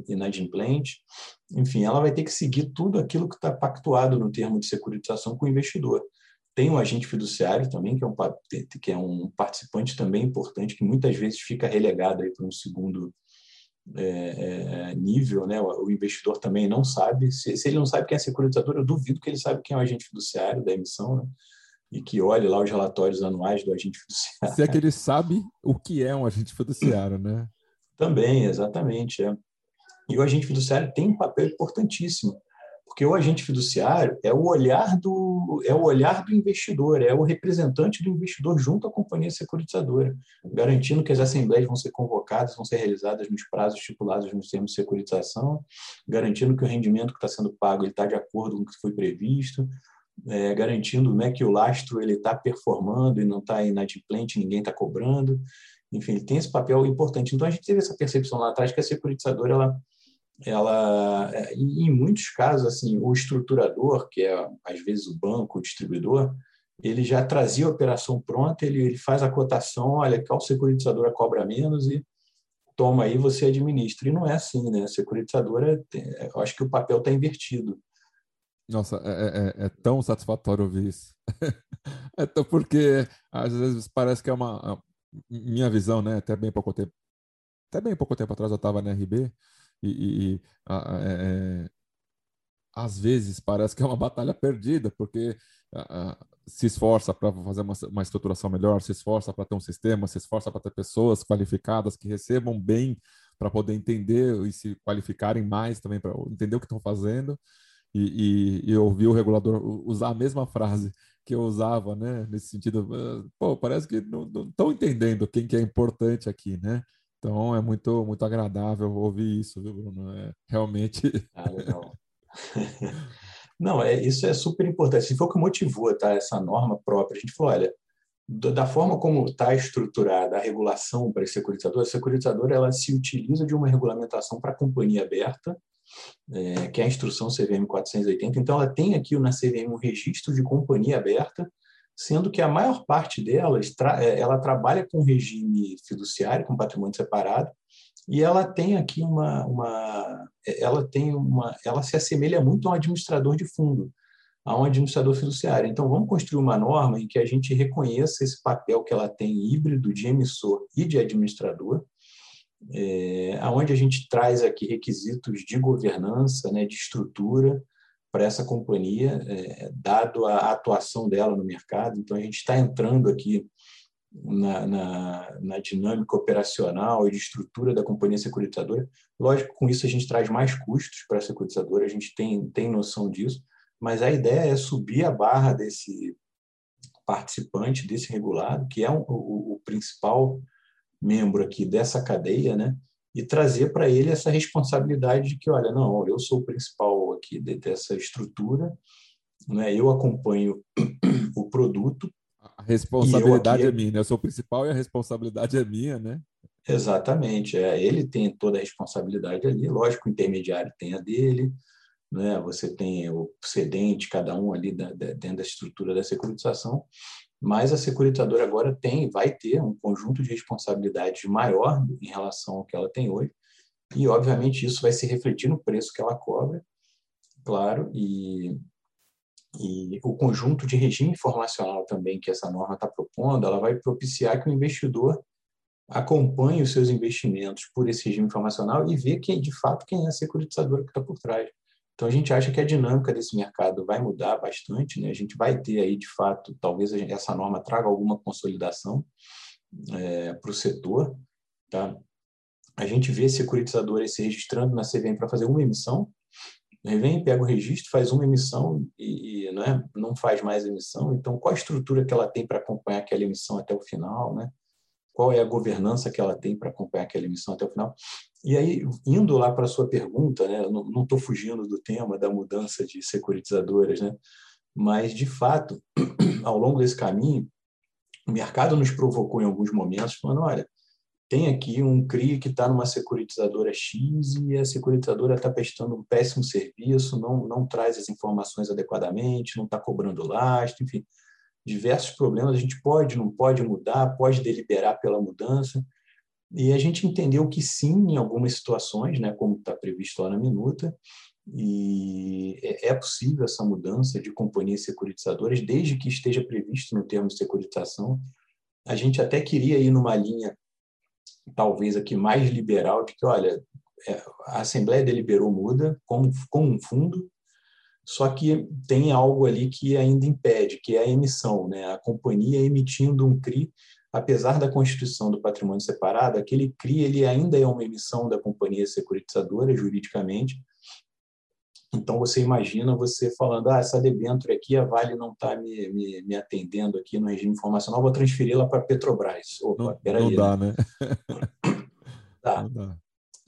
inadimplente. Enfim, ela vai ter que seguir tudo aquilo que está pactuado no termo de securitização com o investidor. Tem um agente fiduciário também, que é um, que é um participante também importante, que muitas vezes fica relegado para um segundo é, é, nível, né? o investidor também não sabe. Se, se, ele não sabe quem é securitizador, eu duvido que ele sabe quem é o agente fiduciário da emissão, né? e que olhe lá os relatórios anuais do agente fiduciário. Se é que ele sabe o que é um agente fiduciário, né? Também, exatamente. É. E o agente fiduciário tem um papel importantíssimo, porque o agente fiduciário é o olhar do é o olhar do investidor, é o representante do investidor junto à companhia securitizadora, garantindo que as assembleias vão ser convocadas, vão ser realizadas nos prazos estipulados nos termos de securitização, garantindo que o rendimento que está sendo pago está de acordo com o que foi previsto, é, garantindo né, que o lastro ele está performando e não está inadimplente, ninguém está cobrando. Enfim, ele tem esse papel importante. Então, a gente teve essa percepção lá atrás que a securitizadora ela ela, em muitos casos, assim, o estruturador, que é às vezes o banco, o distribuidor, ele já trazia a operação pronta, ele, ele faz a cotação, olha, qual securitizadora cobra menos e toma aí, você administra. E não é assim, né? A securitizadora, eu acho que o papel está invertido. Nossa, é, é, é, é, tão satisfatório ouvir isso. é tão porque às vezes parece que é uma minha visão, né? Até bem pouco tempo, até bem pouco tempo atrás eu estava na RB e, e a, é, é, às vezes parece que é uma batalha perdida, porque a, se esforça para fazer uma, uma, estruturação melhor, se esforça para ter um sistema, se esforça para ter pessoas qualificadas que recebam bem para poder entender e se qualificarem mais também para entender o que estão fazendo. E, e, e ouvir o regulador usar a mesma frase que eu usava, né? Nesse sentido, ah, pô, parece que não estão entendendo quem que é importante aqui, né? Então é muito, muito agradável ouvir isso, viu, Bruno? É, realmente. Ah, legal. Não, é, isso é super importante. Se foi o que motivou tá, essa norma própria, a gente falou: olha, da forma como está estruturada a regulação para a securitizadora, a securitizadora ela se utiliza de uma regulamentação para companhia aberta, é, que é a instrução CVM 480. Então, ela tem aqui na CVM um registro de companhia aberta, sendo que a maior parte delas é, ela trabalha com regime fiduciário, com patrimônio separado, e ela tem aqui uma, uma ela tem uma ela se assemelha muito a um administrador de fundo, a um administrador fiduciário. Então vamos construir uma norma em que a gente reconheça esse papel que ela tem híbrido de emissor e de administrador, é, aonde a gente traz aqui requisitos de governança, né, de estrutura, para essa companhia, é, dado a atuação dela no mercado. Então, a gente está entrando aqui na, na, na, dinâmica operacional e de estrutura da companhia securitizadora. Lógico, com isso a gente traz mais custos para a securitizadora, a gente tem, tem noção disso, mas a ideia é subir a barra desse participante, desse regulado, que é um, o, o principal membro aqui dessa cadeia, né? e trazer para ele essa responsabilidade de que, olha, não, eu sou o principal aqui dessa estrutura, né? eu acompanho o produto. A responsabilidade é minha, né? eu sou o principal e a responsabilidade é minha, né? Exatamente, é, ele tem toda a responsabilidade ali, lógico, o intermediário tem a dele, né? você tem o cedente, cada um ali da, da, dentro da estrutura da securitização, mas a securitizadora agora tem, vai ter um conjunto de responsabilidades maior em relação ao que ela tem hoje, e obviamente isso vai se refletir no preço que ela cobra, claro, e, e o conjunto de regime informacional também que essa norma está propondo, ela vai propiciar que o investidor acompanhe os seus investimentos por esse regime informacional e ver quem de fato quem é a securitizadora que está por trás. Então, a gente acha que a dinâmica desse mercado vai mudar bastante, né? a gente vai ter aí, de fato, talvez essa norma traga alguma consolidação é, para o setor. Tá? A gente vê securitizadoras se registrando na CVM para fazer uma emissão, Revém, pega o registro, faz uma emissão e, e não, é, não faz mais emissão. Então, qual a estrutura que ela tem para acompanhar aquela emissão até o final? Né? Qual é a governança que ela tem para acompanhar aquela emissão até o final? E aí, indo lá para a sua pergunta, né, não estou fugindo do tema da mudança de securitizadoras, né, mas, de fato, ao longo desse caminho, o mercado nos provocou em alguns momentos, falando: olha, tem aqui um CRI que está numa securitizadora X e a securitizadora está prestando um péssimo serviço, não, não traz as informações adequadamente, não está cobrando lastro, enfim, diversos problemas. A gente pode, não pode mudar, pode deliberar pela mudança. E a gente entendeu que sim, em algumas situações, né, como está previsto lá na minuta, e é, é possível essa mudança de companhias securitizadoras, desde que esteja previsto no termo de securitização. A gente até queria ir numa linha talvez aqui mais liberal, de que, olha, é, a Assembleia deliberou muda com, com um fundo, só que tem algo ali que ainda impede, que é a emissão, né? A companhia emitindo um CRI, apesar da constituição do patrimônio separado, aquele CRI ele ainda é uma emissão da companhia securitizadora juridicamente. Então você imagina você falando, ah, essa debênture aqui a Vale não está me, me, me, atendendo aqui no regime informacional, vou transferi-la para a Petrobras. Opa, não, peraí. Não dá, né? Tá. Não dá.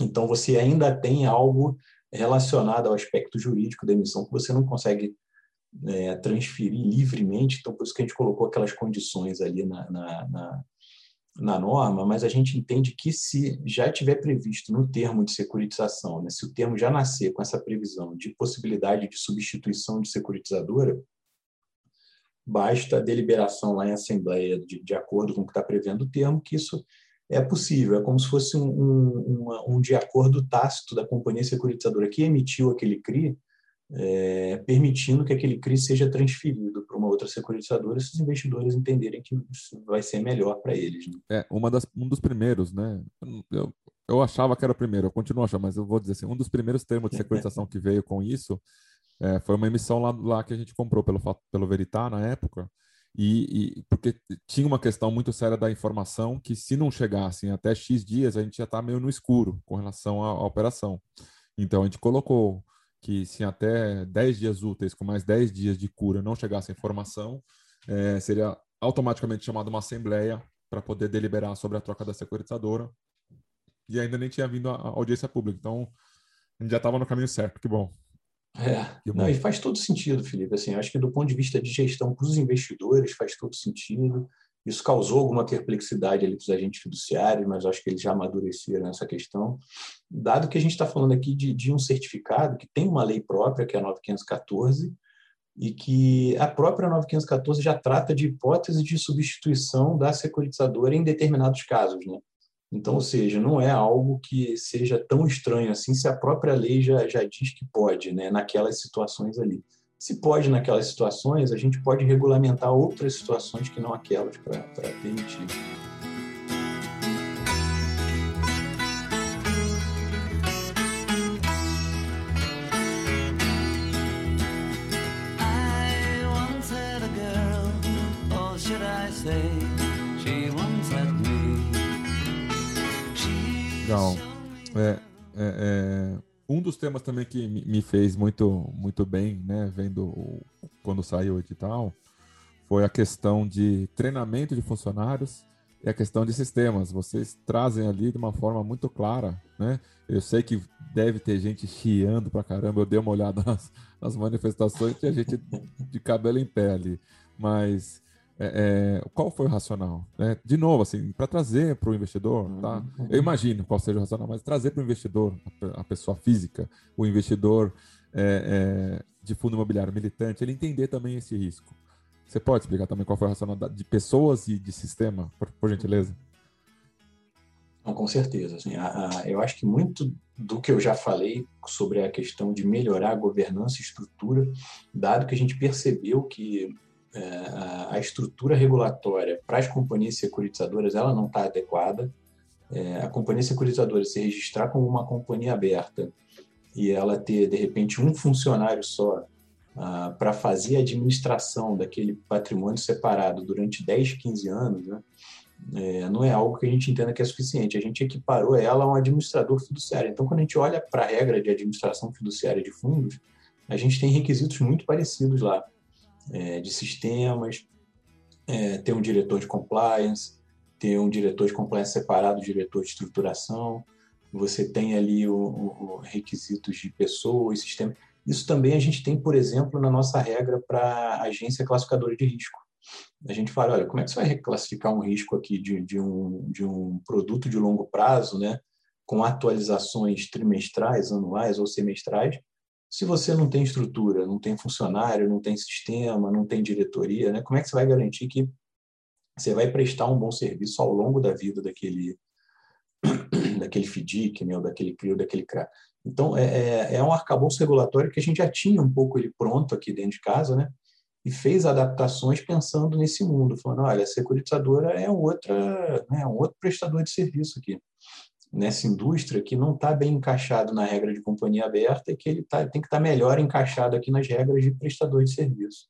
Então você ainda tem algo relacionado ao aspecto jurídico da emissão que você não consegue é, transferir livremente. Então, por isso que a gente colocou aquelas condições ali na, na, na, na norma, mas a gente entende que se já tiver previsto no termo de securitização, né, se o termo já nascer com essa previsão de possibilidade de substituição de securitizadora, basta a deliberação lá em assembleia de, de acordo com o que está prevendo o termo, que isso é possível, é como se fosse um, um, um de acordo tácito da companhia securitizadora que emitiu aquele CRI, é, permitindo que aquele CRI seja transferido para uma outra securitizadora se os investidores entenderem que isso vai ser melhor para eles. Né? É, uma das, um dos primeiros, né? Eu, eu achava que era o primeiro, eu continuo achando, mas eu vou dizer assim, um dos primeiros termos de securitização que veio com isso é, foi uma emissão lá, lá que a gente comprou pelo, pelo Veritá na época, e, e, porque tinha uma questão muito séria da informação que se não chegassem até X dias, a gente já está meio no escuro com relação à, à, operação. Então a gente colocou que se até 10 dias úteis, com mais 10 dias de cura, não chegasse a informação, é, seria automaticamente chamada uma assembleia para poder deliberar sobre a troca da securitizadora. E ainda nem tinha vindo a audiência pública. Então, a gente já estava no caminho certo, que bom. É, não, e faz todo sentido, Felipe. Assim, acho que do ponto de vista de gestão para os investidores faz todo sentido. Isso causou alguma perplexidade ali para os agentes fiduciários, mas acho que eles já amadureceram nessa questão. Dado que a gente está falando aqui de, de um certificado que tem uma lei própria, que é a 9514, e que a própria 9514 já trata de hipótese de substituição da securitizadora em determinados casos. Né? Então, ou seja, não é algo que seja tão estranho assim se a própria lei já, já diz que pode, né, naquelas situações ali. Se pode naquelas situações, a gente pode regulamentar outras situações que não aquelas para permitir. Legal. É, é, é, um dos temas também que me fez muito, muito bem, né, vendo quando saiu o edital, foi a questão de treinamento de funcionários e a questão de sistemas. Vocês trazem ali de uma forma muito clara, né? Eu sei que deve ter gente chiando pra caramba. Eu dei uma olhada nas, nas manifestações, tinha gente de cabelo em pé ali. Mas é, é, qual foi o racional? É, de novo, assim, para trazer para o investidor, tá? Uhum. Eu imagino qual seja o racional, mas trazer para o investidor, a, pessoa física, o investidor é, é, de fundo imobiliário militante, ele entender também esse risco. Você pode explicar também qual foi o racional de pessoas e de sistema, por, por gentileza? Não, com certeza. Assim, a, a, eu acho que muito do que eu já falei sobre a questão de melhorar a governança e estrutura, dado que a gente percebeu que é, a estrutura regulatória para as companhias securitizadoras ela não está adequada. É, a companhia securitizadora se registrar como uma companhia aberta e ela ter, de repente, um funcionário só ah, para fazer a administração daquele patrimônio separado durante 10, 15 anos, né? é, não é algo que a gente entenda que é suficiente. A gente equiparou ela a um administrador fiduciário. Então, quando a gente olha para a regra de administração fiduciária de fundos, a gente tem requisitos muito parecidos lá, é, de sistemas, é, ter um diretor de compliance, ter um diretor de compliance separado do diretor de estruturação, você tem ali o, o, o requisitos de pessoas, sistema. Isso também a gente tem, por exemplo, na nossa regra para agência classificadora de risco. A gente fala, olha, como é que você vai reclassificar um risco aqui de, de, um, de um produto de longo prazo, né, com atualizações trimestrais, anuais ou semestrais, se você não tem estrutura, não tem funcionário, não tem sistema, não tem diretoria, né, como é que você vai garantir que você vai prestar um bom serviço ao longo da vida daquele, daquele FDIC, né, daquele CRI, ou daquele CRA. Então, é, é, é um arcabouço regulatório que a gente já tinha um pouco ele pronto aqui dentro de casa, né? E fez adaptações pensando nesse mundo, falando, olha, a securitizadora é outra, né, um outro prestador de serviço aqui nessa indústria que não está bem encaixado na regra de companhia aberta e que ele tá, tem que estar tá melhor encaixado aqui nas regras de prestador de serviço.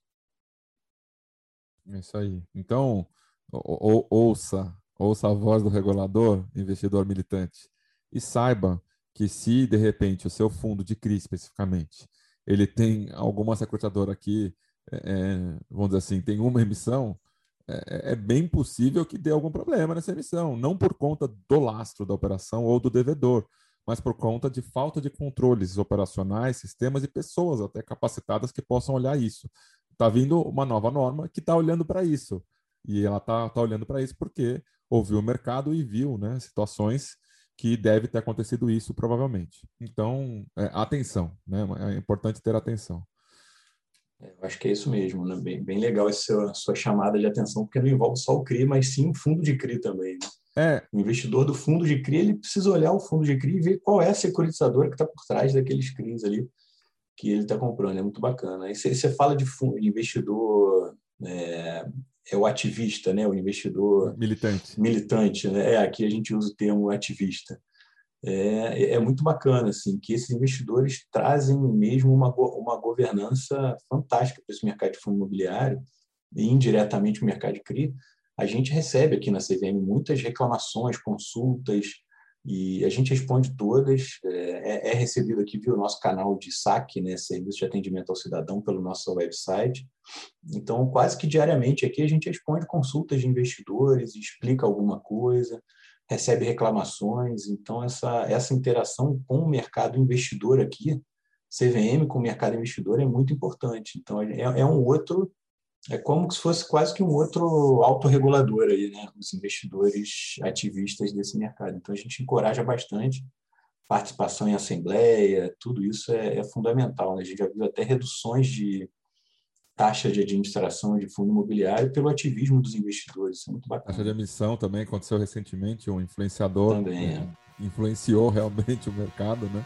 É isso aí. Então, ou, ouça ouça a voz do regulador, investidor militante, e saiba que se de repente o seu fundo de CRI especificamente, ele tem alguma securitadora aqui, é, é, vamos dizer assim, tem uma emissão, é, é, bem possível que dê algum problema nessa emissão, não por conta do lastro da operação ou do devedor, mas por conta de falta de controles operacionais, sistemas e pessoas até capacitadas que possam olhar isso. Está vindo uma nova norma que está olhando para isso. E ela está tá olhando para isso porque ouviu o mercado e viu né, situações que deve ter acontecido isso provavelmente. Então, é, atenção, né? É importante ter atenção. É, eu acho que é isso mesmo, né? bem, bem legal essa sua chamada de atenção, porque não envolve só o CRI, mas sim o fundo de CRI também. Né? É. O investidor do fundo de CRI ele precisa olhar o fundo de CRI e ver qual é a securitizadora que está por trás daqueles CRIs ali que ele está comprando. É muito bacana. Aí você, fala de, fundo, investidor é, é o ativista, né? o investidor militante. Militante, né? É, aqui a gente usa o termo ativista. É, é muito bacana assim que esses investidores trazem mesmo uma, uma governança fantástica para esse mercado de fundo imobiliário e indiretamente o mercado de CRI. A gente recebe aqui na CVM muitas reclamações, consultas, e a gente responde todas. É, é, recebido aqui via o nosso canal de saque, né, Serviço de Atendimento ao Cidadão, pelo nosso website. Então, quase que diariamente aqui a gente responde consultas de investidores, explica alguma coisa, recebe reclamações. Então, essa, essa interação com o mercado investidor aqui, CVM com o mercado investidor, é muito importante. Então, é, é um outro é como se fosse quase que um outro autorregulador aí, né? Os investidores ativistas desse mercado. Então a gente encoraja bastante participação em assembleia, tudo isso é, é fundamental. Né? A gente já viu até reduções de taxa de administração de fundo imobiliário pelo ativismo dos investidores. Isso é muito bacana. Taxa de emissão também aconteceu recentemente, um influenciador também, né? é. influenciou realmente o mercado, né?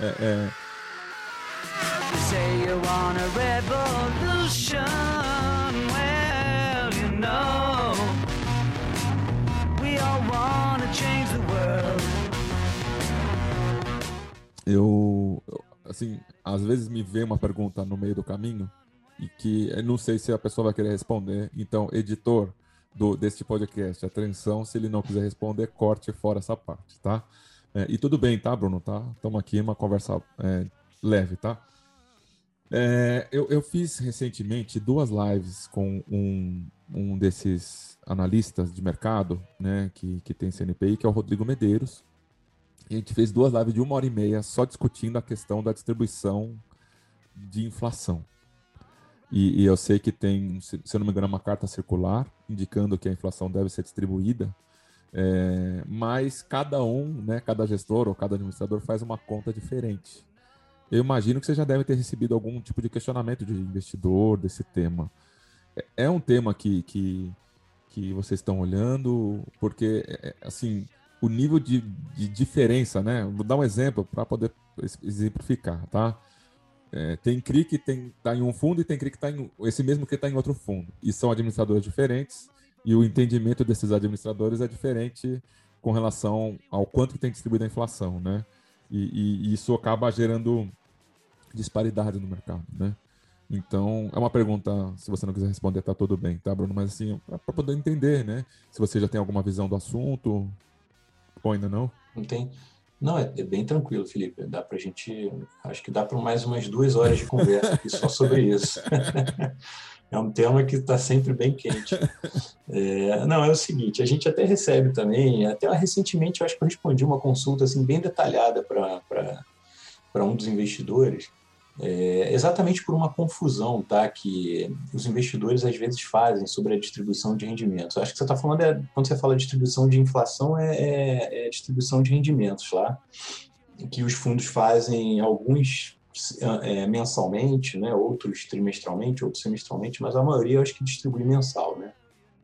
É, é... Eu, assim, às vezes me vê uma pergunta no meio do caminho e que eu não sei se a pessoa vai querer responder. Então, editor do deste podcast, atenção, se ele não quiser responder, corte fora essa parte, tá? É, e tudo bem, tá, Bruno? Tá? Estamos aqui uma conversa é, leve, tá? É, eu, eu, fiz recentemente duas lives com um, um desses analistas de mercado, né, que, que tem CNPI, que é o Rodrigo Medeiros. E a gente fez duas lives de uma hora e meia só discutindo a questão da distribuição de inflação. E, e eu sei que tem, se, eu não me engano, uma carta circular indicando que a inflação deve ser distribuída, é, mas cada um, né, cada gestor ou cada administrador faz uma conta diferente. Eu imagino que você já deve ter recebido algum tipo de questionamento de investidor desse tema. É, é um tema que, que, que vocês estão olhando, porque, é, é, assim, o nível de, de diferença, né? Vou dar um exemplo para poder exemplificar, tá? É, tem CRI que está em um fundo e tem CRI que está em esse mesmo que está em outro fundo. E são administradores diferentes e o entendimento desses administradores é diferente com relação ao quanto tem distribuído a inflação, né? E, e, e isso acaba gerando disparidade no mercado, né? Então, é uma pergunta, se você não quiser responder, tá tudo bem, tá, Bruno? Mas assim, para poder entender, né? Se você já tem alguma visão do assunto, ou ainda não? Não tem. Não, é, é bem tranquilo, Felipe. Dá para a gente. Acho que dá para mais umas duas horas de conversa aqui só sobre isso. é um tema que está sempre bem quente. É, não, é o seguinte: a gente até recebe também, até recentemente eu acho que eu respondi uma consulta assim, bem detalhada para um dos investidores é, exatamente por uma confusão tá, que os investidores às vezes fazem sobre a distribuição de rendimentos. Acho que você está falando, é, quando você fala de distribuição de inflação, é, é, é distribuição de rendimentos lá, que os fundos fazem alguns é, mensalmente, né, outros trimestralmente, outros semestralmente, mas a maioria eu acho que distribui mensal, né?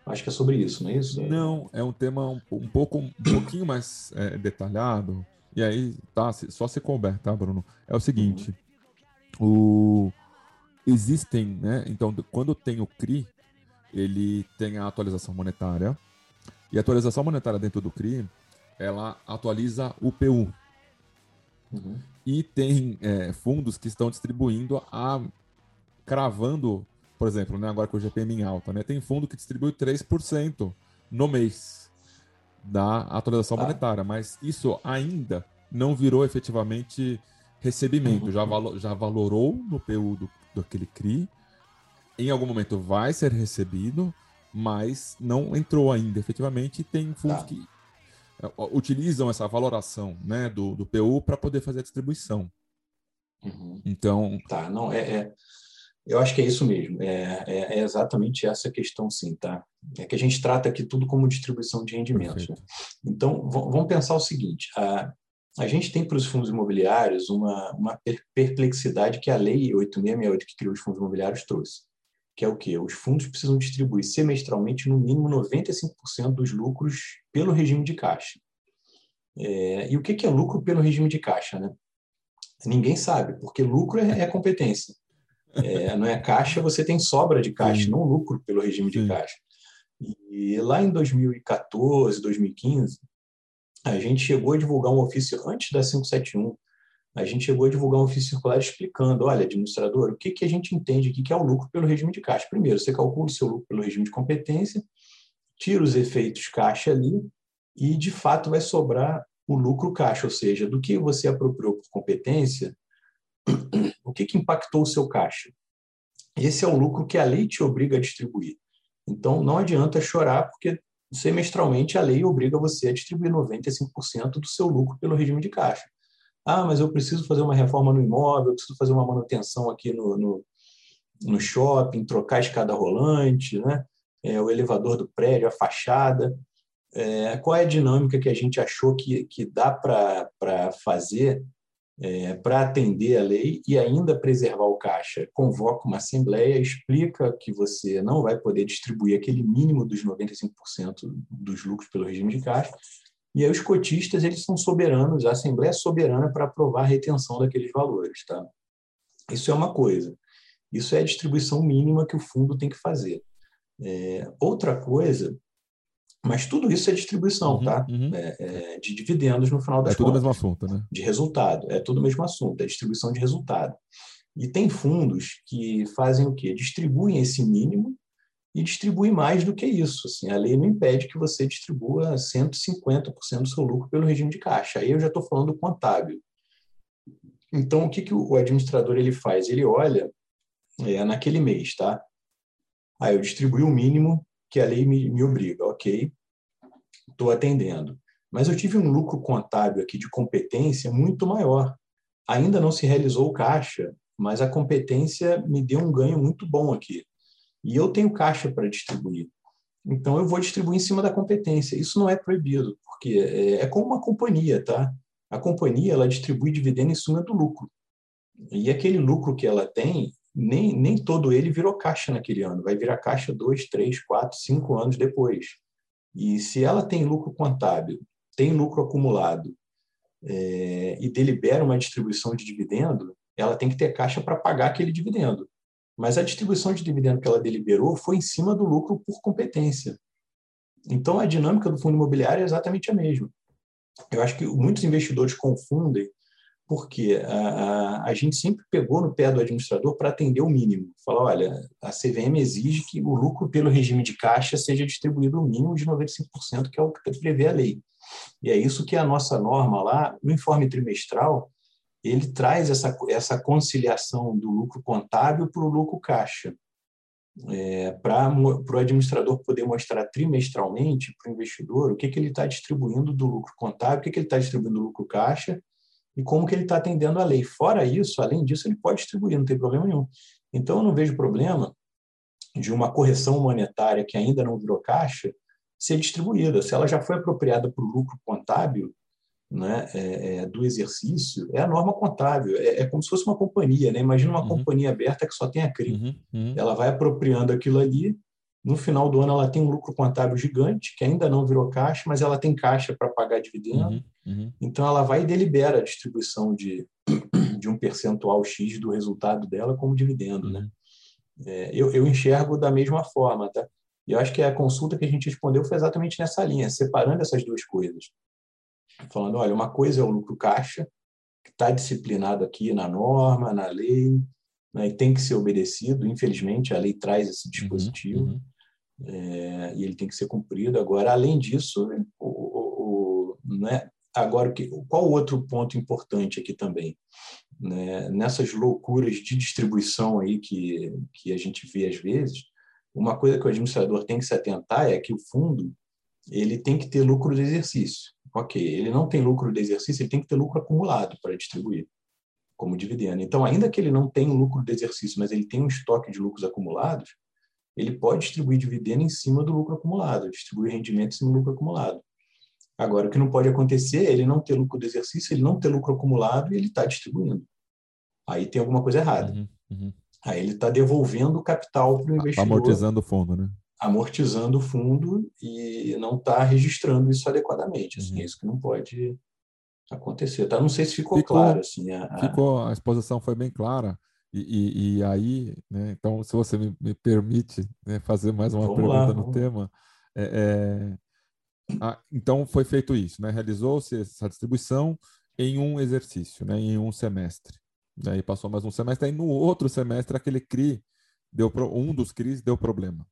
Acho que é sobre isso, não é isso? Não, é um tema um, um pouco um pouquinho mais é, detalhado. E aí, tá, só se couber, tá, Bruno? É o seguinte. Uhum o, existem, né? Então, quando tem o CRI, ele tem a atualização monetária. E a atualização monetária dentro do CRI, ela atualiza o PU. Uhum. E tem é, fundos que estão distribuindo a cravando, por exemplo, né, agora com o GPM em alta, né, tem fundo que distribui 3% no mês da atualização ah. monetária, mas isso ainda não virou efetivamente recebimento, uhum. já, valo, já valorou no PU do, aquele CRI, em algum momento vai ser recebido, mas não entrou ainda efetivamente, tem fundos tá. que é, utilizam essa valoração né, do, do PU para poder fazer a distribuição. Uhum. Então. Tá, não, é, é, eu acho que é isso mesmo. É, é, é, exatamente essa questão, sim, tá? É que a gente trata aqui tudo como distribuição de rendimentos. Né? Então, vamos pensar o seguinte: a, a gente tem para os fundos imobiliários uma, uma perplexidade que a Lei 8668, que criou os fundos imobiliários, trouxe. Que é o quê? Os fundos precisam distribuir semestralmente no mínimo 95% dos lucros pelo regime de caixa. É, e o que é lucro pelo regime de caixa? Né? Ninguém sabe, porque lucro é, é competência. É, não é caixa, você tem sobra de caixa, Sim. não lucro pelo regime Sim. de caixa. E lá em 2014, 2015, a gente chegou a divulgar um ofício antes da 571. A gente chegou a divulgar um ofício circular explicando, olha, administrador, o que, que a gente entende aqui que é o lucro pelo regime de caixa. Primeiro, você calcula o seu lucro pelo regime de competência, tira os efeitos caixa ali e, de fato, vai sobrar o lucro caixa, ou seja, do que você apropriou por competência, o que, que impactou o seu caixa. Esse é o lucro que a lei te obriga a distribuir. Então, não adianta chorar, porque semestralmente a lei obriga você a distribuir 95% do seu lucro pelo regime de caixa. Ah, mas eu preciso fazer uma reforma no imóvel, eu preciso fazer uma manutenção aqui no, no, no shopping, trocar a escada rolante, né? É, o elevador do prédio, a fachada. É, qual é a dinâmica que a gente achou que, que dá para fazer é, para atender a lei e ainda preservar o caixa. Convoca uma assembleia, explica que você não vai poder distribuir aquele mínimo dos 95% dos lucros pelo regime de caixa, e aí os cotistas eles são soberanos, a assembleia é soberana para aprovar a retenção daqueles valores. Tá? Isso é uma coisa. Isso é a distribuição mínima que o fundo tem que fazer. É, outra coisa mas tudo isso é distribuição, uhum, tá? Uhum. É, é, de dividendos no final das contas. É tudo o mesmo assunto, né? De resultado. É tudo o mesmo assunto, é distribuição de resultado. E tem fundos que fazem o quê? Distribuem esse mínimo e distribuem mais do que isso. Assim, a lei não impede que você distribua 150% do seu lucro pelo regime de caixa. Aí eu já estou falando contábil. Então, o que, que o administrador ele faz? Ele olha é, naquele mês, tá? Aí eu distribuí o mínimo que a lei me, me obriga, ok, estou atendendo. Mas eu tive um lucro contábil aqui de competência muito maior. Ainda não se realizou o caixa, mas a competência me deu um ganho muito bom aqui. E eu tenho caixa para distribuir. Então eu vou distribuir em cima da competência. Isso não é proibido, porque é, é como uma companhia, tá? A companhia ela distribui dividendo em cima do lucro. E aquele lucro que ela tem, nem, nem todo ele virou caixa naquele ano, vai virar caixa dois, três, quatro, cinco anos depois. E se ela tem lucro contábil, tem lucro acumulado é, e delibera uma distribuição de dividendo, ela tem que ter caixa para pagar aquele dividendo. Mas a distribuição de dividendo que ela deliberou foi em cima do lucro por competência. Então a dinâmica do fundo imobiliário é exatamente a mesma. Eu acho que muitos investidores confundem porque a, a, gente sempre pegou no pé do administrador para atender o mínimo. Falou, olha, a CVM exige que o lucro pelo regime de caixa seja distribuído o mínimo de 95%, que é o que prevê a lei. E é isso que a nossa norma lá, no informe trimestral, ele traz essa, essa conciliação do lucro contábil para o lucro caixa. É, para o administrador poder mostrar trimestralmente para o investidor o que, que ele está distribuindo do lucro contábil, o que, que ele está distribuindo do lucro caixa e como que ele está atendendo a lei. Fora isso, além disso, ele pode distribuir, não tem problema nenhum. Então, eu não vejo problema de uma correção monetária que ainda não virou caixa ser distribuída. Se ela já foi apropriada para o lucro contábil né, é, é, do exercício, é a norma contábil. É, é, como se fosse uma companhia. Né? Imagina uma uhum. companhia aberta que só tem a CRI. Uhum. Uhum. Ela vai apropriando aquilo ali no final do ano, ela tem um lucro contábil gigante, que ainda não virou caixa, mas ela tem caixa para pagar dividendo. Uhum, uhum. Então, ela vai e delibera a distribuição de, de um percentual X do resultado dela como dividendo. Né? Uhum. É, eu, eu enxergo da mesma forma. Tá? E eu acho que a consulta que a gente respondeu foi exatamente nessa linha, separando essas duas coisas. Falando, olha, uma coisa é o lucro caixa, que está disciplinado aqui na norma, na lei, né, e tem que ser obedecido. Infelizmente, a lei traz esse uhum, dispositivo. Uhum, é, e ele tem que ser cumprido. Agora, além disso, o, o, o né, agora qual outro ponto importante aqui também? Né, nessas loucuras de distribuição aí que, que a gente vê às vezes, uma coisa que o administrador tem que se atentar é que o fundo ele tem que ter lucro de exercício. Ok, ele não tem lucro de exercício, ele tem que ter lucro acumulado para distribuir como dividendo. Então, ainda que ele não tenha lucro de exercício, mas ele tem um estoque de lucros acumulados, ele pode distribuir dividendo em cima do lucro acumulado, distribuir rendimento em cima do lucro acumulado. Agora, o que não pode acontecer é ele não ter lucro do exercício, ele não ter lucro acumulado e ele está distribuindo. Aí tem alguma coisa errada. Uhum, uhum. Aí ele está devolvendo o capital para o investidor. Amortizando o fundo, né? Amortizando o fundo e não está registrando isso adequadamente. Assim, uhum. É isso que não pode acontecer. Tá? Não sei se ficou, ficou claro. Assim, a, Ficou, a exposição foi bem clara. E, e, e, aí, né, então, se você me, me permite né, fazer mais uma vamos pergunta lá, no tema, é, é, então foi feito isso, né, realizou-se essa distribuição em um exercício, né, em um semestre. Daí passou mais um semestre, aí no outro semestre aquele CRI deu um dos CRIs deu problema.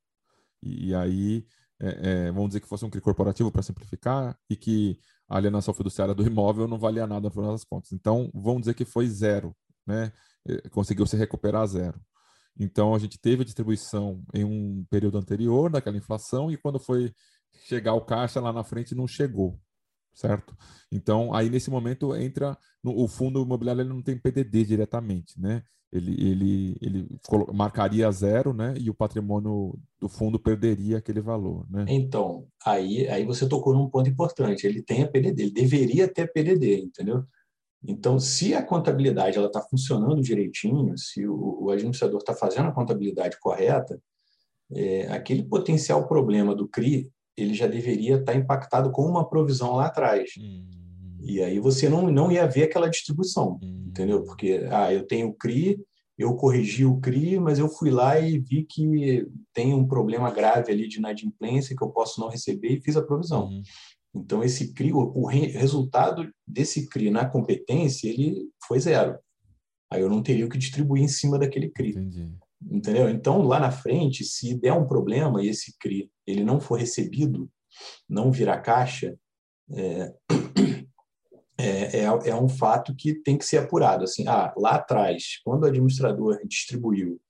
E, e aí, é, é vamos dizer que fosse um CRI corporativo para simplificar e que a alienação fiduciária do imóvel não valia nada no final das contas. Então, vamos dizer que foi zero, né? Eh, conseguiu se recuperar a zero. Então, a gente teve a distribuição em um período anterior daquela inflação e quando foi chegar o caixa lá na frente não chegou, certo? Então, aí nesse momento entra no, o fundo imobiliário ele não tem PDD diretamente, né? Ele, ele, ele marcaria zero, né? E o patrimônio do fundo perderia aquele valor, né? Então, aí, aí você tocou num ponto importante. Ele tem a PDD, ele deveria ter PDD, entendeu? Então, se a contabilidade está funcionando direitinho, se o, o administrador está fazendo a contabilidade correta, é, aquele potencial problema do CRI ele já deveria estar tá impactado com uma provisão lá atrás. Hum. E aí você não, não ia ver aquela distribuição, hum. entendeu? Porque ah, eu tenho o CRI, eu corrigi o CRI, mas eu fui lá e vi que tem um problema grave ali de inadimplência que eu posso não receber e fiz a provisão. Hum. Então, esse CRI, o resultado desse CRI na competência, ele foi zero. Aí eu não teria o que distribuir em cima daquele CRI. Entendi. Entendeu? Então, lá na frente, se der um problema e esse CRI ele não for recebido, não virar caixa, é, é, é, é, um fato que tem que ser apurado. Assim, ah, lá atrás, quando o administrador distribuiu,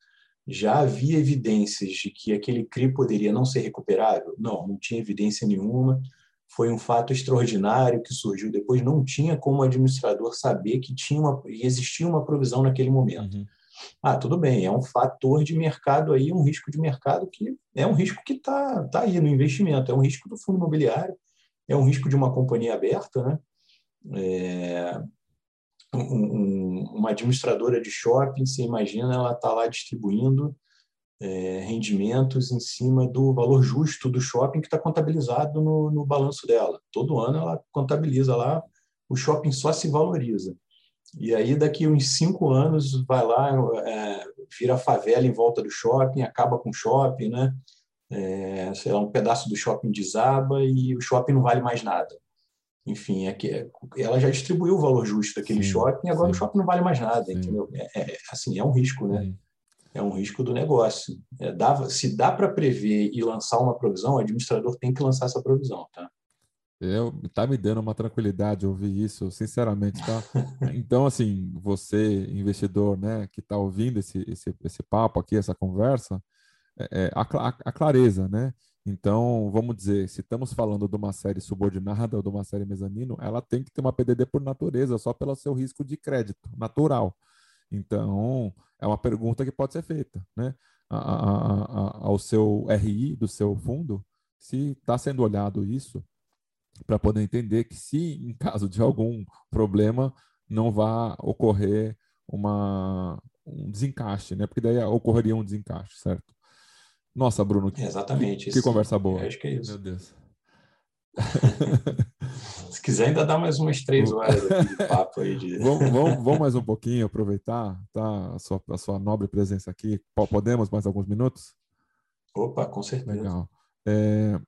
já havia evidências de que aquele CRI poderia não ser recuperável? Não, não tinha evidência nenhuma foi um fato extraordinário que surgiu depois, não tinha como o administrador saber que tinha uma, existia uma provisão naquele momento. Uhum. Ah, tudo bem, é um fator de mercado aí, um risco de mercado que é um risco que está tá aí no investimento, é um risco do fundo imobiliário, é um risco de uma companhia aberta, né? É, um, um, uma administradora de shopping, você imagina, ela está lá distribuindo é, rendimentos em cima do valor justo do shopping que está contabilizado no, no balanço dela. Todo ano ela contabiliza lá, o shopping só se valoriza. E aí, daqui uns cinco anos, vai lá, é, vira favela em volta do shopping, acaba com o shopping, né? É, sei lá, um pedaço do shopping desaba e o shopping não vale mais nada. enfim, é que ela já distribuiu o valor justo daquele sim, shopping, agora sim. o shopping não vale mais nada, sim. entendeu? É, é, assim, é um risco, né? É um risco do negócio. É, dá, se dá para prever e lançar uma provisão, o administrador tem que lançar essa provisão, tá? Eu, tá me dando uma tranquilidade ouvir isso, sinceramente, tá? Então, assim, você, investidor, né, que está ouvindo esse, esse, esse papo aqui, essa conversa, é, é a, a, a, clareza, né? Então, vamos dizer, se estamos falando de uma série subordinada ou de uma série mezanino, ela tem que ter uma PDD por natureza, só pelo seu risco de crédito natural. Então, é uma pergunta que pode ser feita, né? A, ao seu RI do seu fundo, se está sendo olhado isso, para poder entender que se em caso de algum problema não vá ocorrer uma, um desencaixe, né? Porque daí ocorreria um desencaixe, certo? Nossa, Bruno. Exatamente. Que, que conversa boa. acho que é isso. Meu Deus. Se quiser, ainda dá mais umas três horas de papo aí. De... vamos, vamos, vamos, mais um pouquinho, aproveitar tá, a, sua, a sua nobre presença aqui. Podemos mais alguns minutos? Opa, com certeza. Legal. É,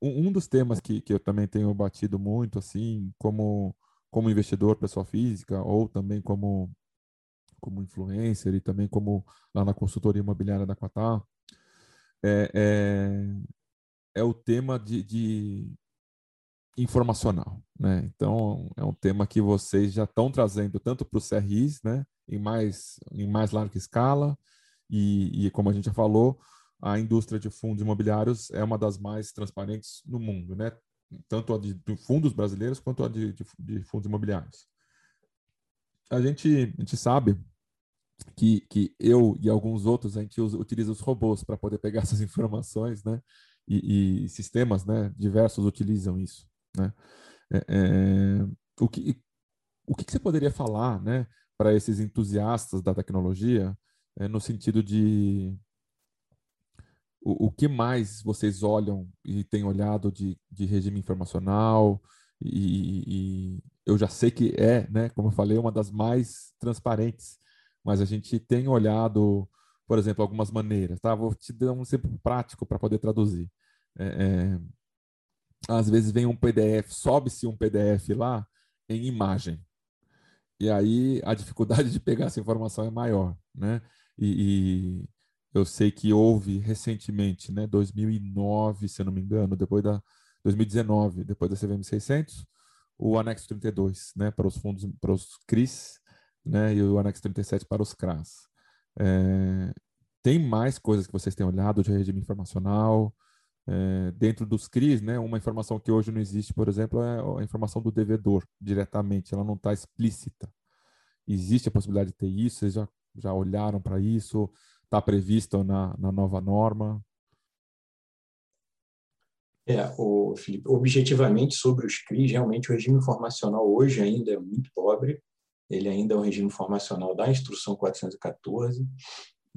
um dos temas que, que eu também tenho batido muito, assim, como, como investidor, pessoa física, ou também como, como influencer e também como lá na consultoria imobiliária da Quatá, é, é, é o tema de, de informacional, né? Então é um tema que vocês já estão trazendo tanto para os CRIs, né, em mais em mais larga escala e, e, como a gente já falou, a indústria de fundos imobiliários é uma das mais transparentes no mundo, né? Tanto a de, de fundos brasileiros quanto a de, de, de, fundos imobiliários. A gente, a gente sabe que, que eu e alguns outros, a gente usa, utiliza os robôs para poder pegar essas informações, né? E, e, sistemas né, diversos utilizam isso. Né? É, é, o que, o que você poderia falar né, para esses entusiastas da tecnologia é, no sentido de o, o que mais vocês olham e têm olhado de, de regime informacional e, e, eu já sei que é, né, como eu falei, uma das mais transparentes mas a gente tem olhado, por exemplo, algumas maneiras, tá? Vou te dar um exemplo prático para poder traduzir. É, é, às vezes vem um PDF, sobe-se um PDF lá em imagem. E aí a dificuldade de pegar essa informação é maior, né? E, e eu sei que houve recentemente, né, 2009, se eu não me engano, depois da 2019, depois da CVM 600, o anexo 32, né, para os fundos, para os CRIs, né, e o anexo 37 para os CRAS. É, tem mais coisas que vocês têm olhado de regime informacional? É, dentro dos CRIs, né, uma informação que hoje não existe, por exemplo, é a informação do devedor diretamente, ela não está explícita. Existe a possibilidade de ter isso? Vocês já, já olharam para isso? Está previsto na, na nova norma? É, o Felipe, objetivamente sobre os CRIs, realmente o regime informacional hoje ainda é muito pobre ele ainda é um regime informacional da Instrução 414,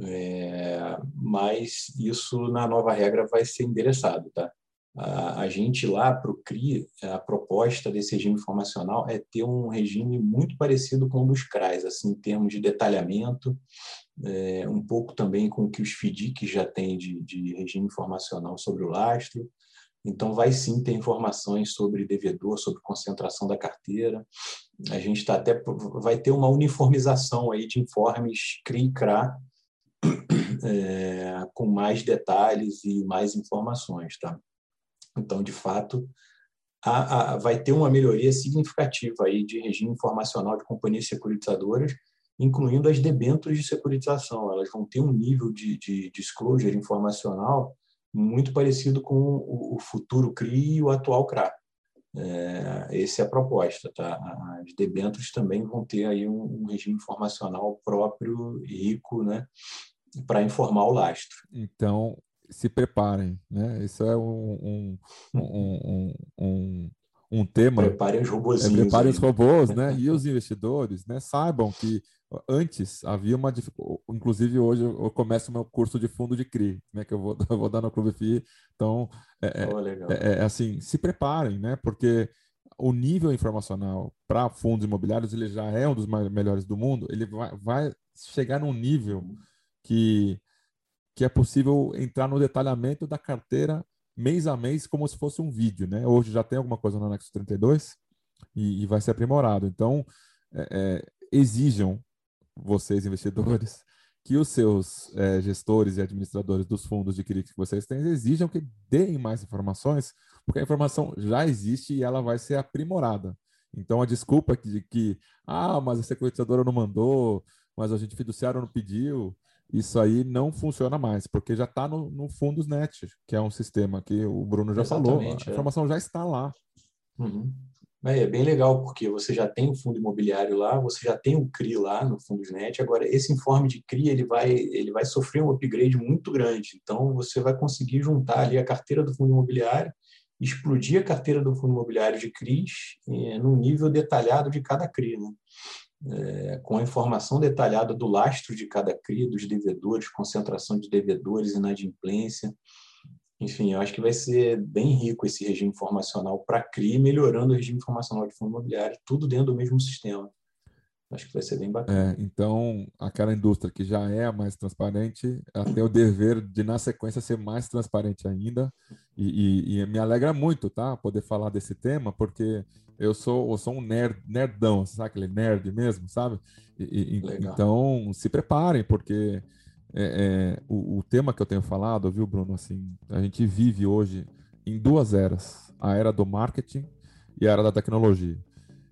é, mas isso na nova regra vai ser endereçado. Tá? A, a gente lá para o CRI, a proposta desse regime informacional é ter um regime muito parecido com o dos CRAs, assim, em termos de detalhamento, é, um pouco também com o que os FDIC já têm de, de regime informacional sobre o lastro, então, vai sim ter informações sobre devedor, sobre concentração da carteira. A gente está até vai ter uma uniformização aí de informes CRI e CRA é, com mais detalhes e mais informações, tá? Então, de fato, a, a, vai ter uma melhoria significativa aí de regime informacional de companhias securitizadoras, incluindo as debêntures de securitização. Elas vão ter um nível de, de disclosure informacional muito parecido com o futuro CRI e o atual CRA. É, essa é a proposta. Tá? As debêntures também vão ter aí um, um regime informacional próprio rico né, para informar o lastro. Então, se preparem. Né? Isso é um, um, um, um, um tema. Preparem os robôs. É, preparem os robôs, né? E os investidores, né? Saibam que antes havia uma inclusive hoje eu começo meu curso de fundo de CRI, né, que eu vou, eu vou dar no Clube FI. Então, é, oh, é, é, assim, se preparem, né? Porque o nível informacional para fundos imobiliários ele já é um dos melhores do mundo. Ele vai, vai chegar num nível que que é possível entrar no detalhamento da carteira mês a mês como se fosse um vídeo, né? Hoje já tem alguma coisa no anexo 32, e, e vai ser aprimorado. Então, é, é, exijam vocês, investidores, que os seus é, gestores e administradores dos fundos de CRI que vocês têm exijam que deem mais informações, porque a informação já existe e ela vai ser aprimorada. Então, a desculpa de que, ah, mas a securitizadora não mandou, mas a gente fiduciário não pediu, isso aí não funciona mais, porque já está no, no Fundos Net, que é um sistema que o Bruno já Exatamente, falou. A é. informação já está lá. Uhum. É bem legal, porque você já tem o fundo imobiliário lá, você já tem o CRI lá no Fundosnet. Agora, esse informe de CRI ele vai, ele vai sofrer um upgrade muito grande. Então, você vai conseguir juntar ali a carteira do fundo imobiliário, explodir a carteira do fundo imobiliário de CRIs é, no nível detalhado de cada CRI. Né? É, com a informação detalhada do lastro de cada CRI, dos devedores, concentração de devedores, inadimplência, enfim, eu acho que vai ser bem rico esse regime informacional para CRI, melhorando o regime informacional de fundo imobiliário, tudo dentro do mesmo sistema. Acho que vai ser bem bacana. É, então, aquela indústria que já é a mais transparente, ela tem o dever de, na sequência, ser mais transparente ainda. E, e, e me alegra muito, tá? Poder falar desse tema, porque eu sou, eu sou um nerd, nerdão, sabe aquele nerd mesmo, sabe? E, então, se preparem, porque é, é, o, o, tema que eu tenho falado, viu, Bruno? Assim, a gente vive hoje em duas eras: a era do marketing e a era da tecnologia.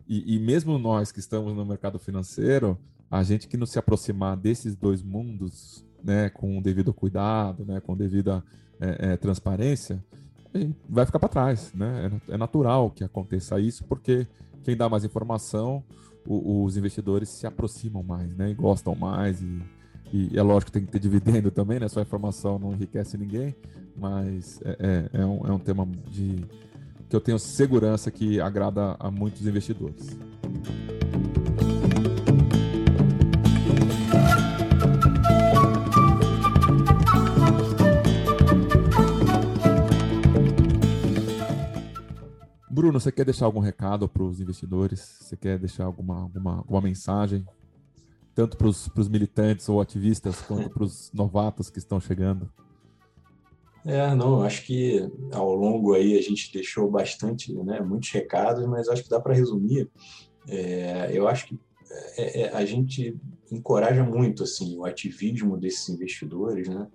E, e mesmo nós que estamos no mercado financeiro, a gente que não se aproximar desses dois mundos, né, com o devido cuidado, né, com devida é, é, transparência, vai ficar para trás, né? É, é natural que aconteça isso, porque quem dá mais informação, o, os investidores se aproximam mais, né? E gostam mais e e é lógico que tem que ter dividendo também, né? Só informação não enriquece ninguém, mas é, é, é, um, é um tema de, que eu tenho segurança que agrada a muitos investidores. Bruno, você quer deixar algum recado para os investidores? Você quer deixar alguma, alguma, alguma mensagem tanto para os militantes ou ativistas quanto para os novatos que estão chegando? É, não, acho que ao longo aí a gente deixou bastante, né, muitos recados, mas acho que dá para resumir. É, eu acho que é, é, a gente encoraja muito assim o ativismo desses investidores, né,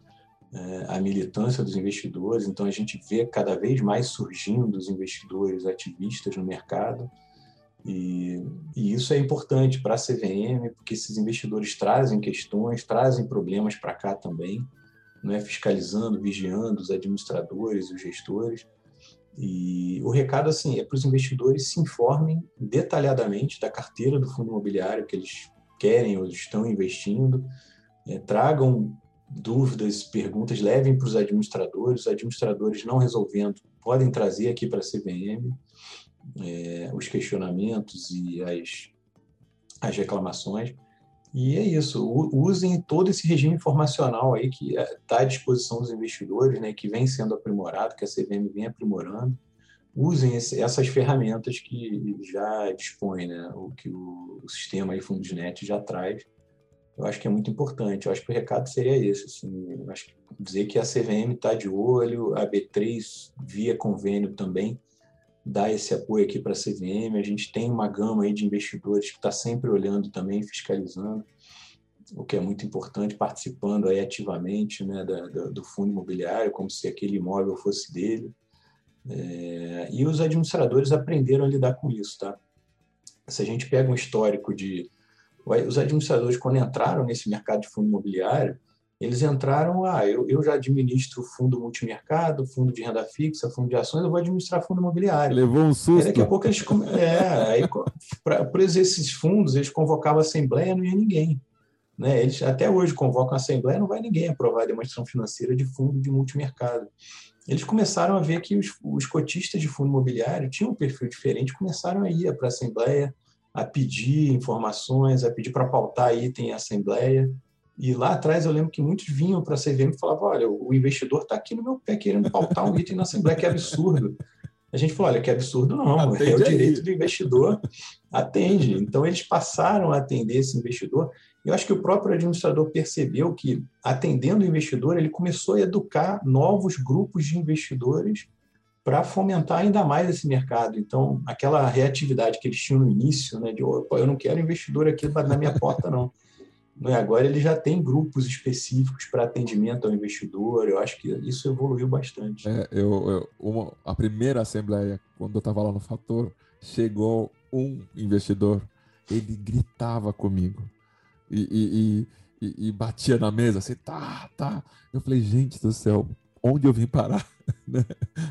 a militância dos investidores. Então a gente vê cada vez mais surgindo os investidores ativistas no mercado. E, e, isso é importante para a CVM, porque esses investidores trazem questões, trazem problemas para cá também, né? fiscalizando, vigiando os administradores, os gestores. E o recado assim é para os investidores se informem detalhadamente da carteira do fundo imobiliário que eles querem ou estão investindo, é, tragam dúvidas, perguntas, levem para os administradores. Os administradores não resolvendo podem trazer aqui para a CVM é, os questionamentos e as, as reclamações. E é isso, usem todo esse regime informacional aí que está à disposição dos investidores, né, que vem sendo aprimorado, que a CVM vem aprimorando. Usem esse, essas ferramentas que já dispõe, né, o que o, o sistema aí Fundosnet já traz. Eu acho que é muito importante. Eu acho que o recado seria esse, assim, eu acho que dizer que a CVM está de olho, a B3 via convênio também dar esse apoio aqui para a CVM. A gente tem uma gama aí de investidores que está sempre olhando também, fiscalizando, o que é muito importante, participando aí ativamente né, da, da, do fundo imobiliário, como se aquele imóvel fosse dele. É, e os administradores aprenderam a lidar com isso, tá? Se a gente pega um histórico de os administradores quando entraram nesse mercado de fundo imobiliário, eles entraram, ah, eu, eu já administro fundo multimercado, fundo de renda fixa, fundo de ações, eu vou administrar fundo imobiliário. Levou um susto. E daqui a pouco eles. É, aí, por esses fundos, eles convocavam a assembleia não ia ninguém. Né? Eles até hoje convocam a assembleia, não vai ninguém aprovar a demonstração financeira de fundo de multimercado. Eles começaram a ver que os, os cotistas de fundo imobiliário tinham um perfil diferente, começaram a ir para a assembleia, a pedir informações, a pedir para pautar item em assembleia. E lá atrás eu lembro que muitos vinham para a CVM e falavam: olha, o investidor está aqui no meu pé querendo pautar um item na Assembleia, que absurdo. A gente falou: olha, que absurdo não, atende é o direito aí. do investidor, atende. Então eles passaram a atender esse investidor. Eu acho que o próprio administrador percebeu que, atendendo o investidor, ele começou a educar novos grupos de investidores para fomentar ainda mais esse mercado. Então, aquela reatividade que eles tinham no início, né, de eu não quero investidor aqui na minha porta, não. Né, agora ele já tem grupos específicos para atendimento ao investidor. Eu acho que isso evoluiu bastante. É, eu, eu uma, a primeira assembleia, quando eu estava lá no Fator, chegou um investidor, ele gritava comigo e, e, e, e batia na mesa assim, tá, tá. Eu falei, gente do céu, onde eu vim parar? Né?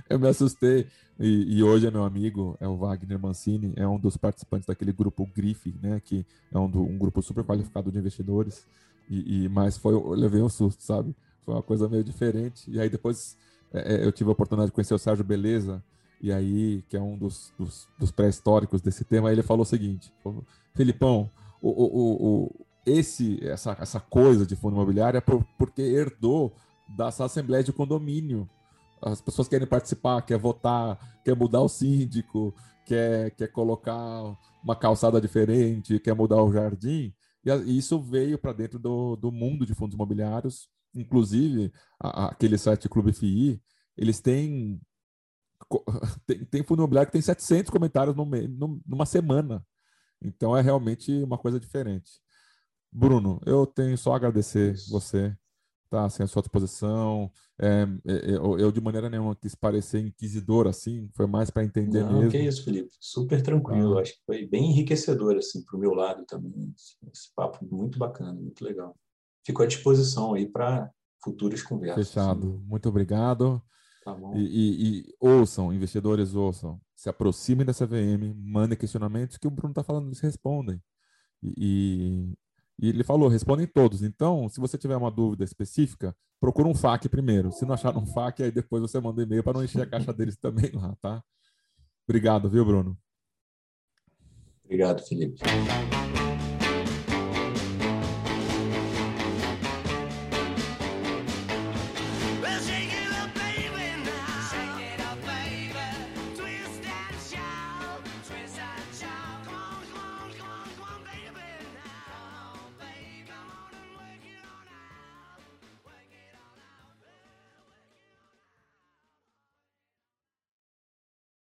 eu me assustei. E, e, hoje é meu amigo, é o Wagner Mancini, é um dos participantes daquele grupo GRIF, né? Que é um, do, um grupo super qualificado de investidores. E, e, mas foi, eu levei um susto, sabe? Foi uma coisa meio diferente. E aí depois é, é eu tive a oportunidade de conhecer o Sérgio Beleza, e aí, que é um dos, dos, dos pré-históricos desse tema, ele falou o seguinte: Felipão, o, o, o, esse, essa, essa coisa de fundo imobiliário é por, porque herdou das assembleias de condomínio. As pessoas querem participar, quer votar, quer mudar o síndico, quer, quer colocar uma calçada diferente, quer mudar o jardim. E isso veio para dentro do, do mundo de fundos imobiliários. Inclusive, a, aquele site Clube FI, eles têm, tem, tem fundo imobiliário que tem 700 comentários no, numa semana. Então é realmente uma coisa diferente. Bruno, eu tenho só a agradecer você tá assim, à sua disposição. É, é, eu, eu, de maneira nenhuma quis parecer inquisidor assim, foi mais para entender Não, mesmo. Que isso, Felipe, super tranquilo. Ah. Acho que foi bem enriquecedor assim para o meu lado também. Esse papo muito bacana, muito legal. Fico à disposição aí para futuras conversas. Fechado. Assim. Muito obrigado. Tá bom. E, e, e, ouçam, investidores ouçam, se aproximem dessa VM, mandem questionamentos que o Bruno está falando, eles respondem. E, e ele falou, respondem todos. Então, se você tiver uma dúvida específica, procura um FAQ primeiro. Se não achar um FAQ, aí depois você manda e-mail para não encher a caixa deles também lá, tá? Obrigado, viu, Bruno? Obrigado, Felipe.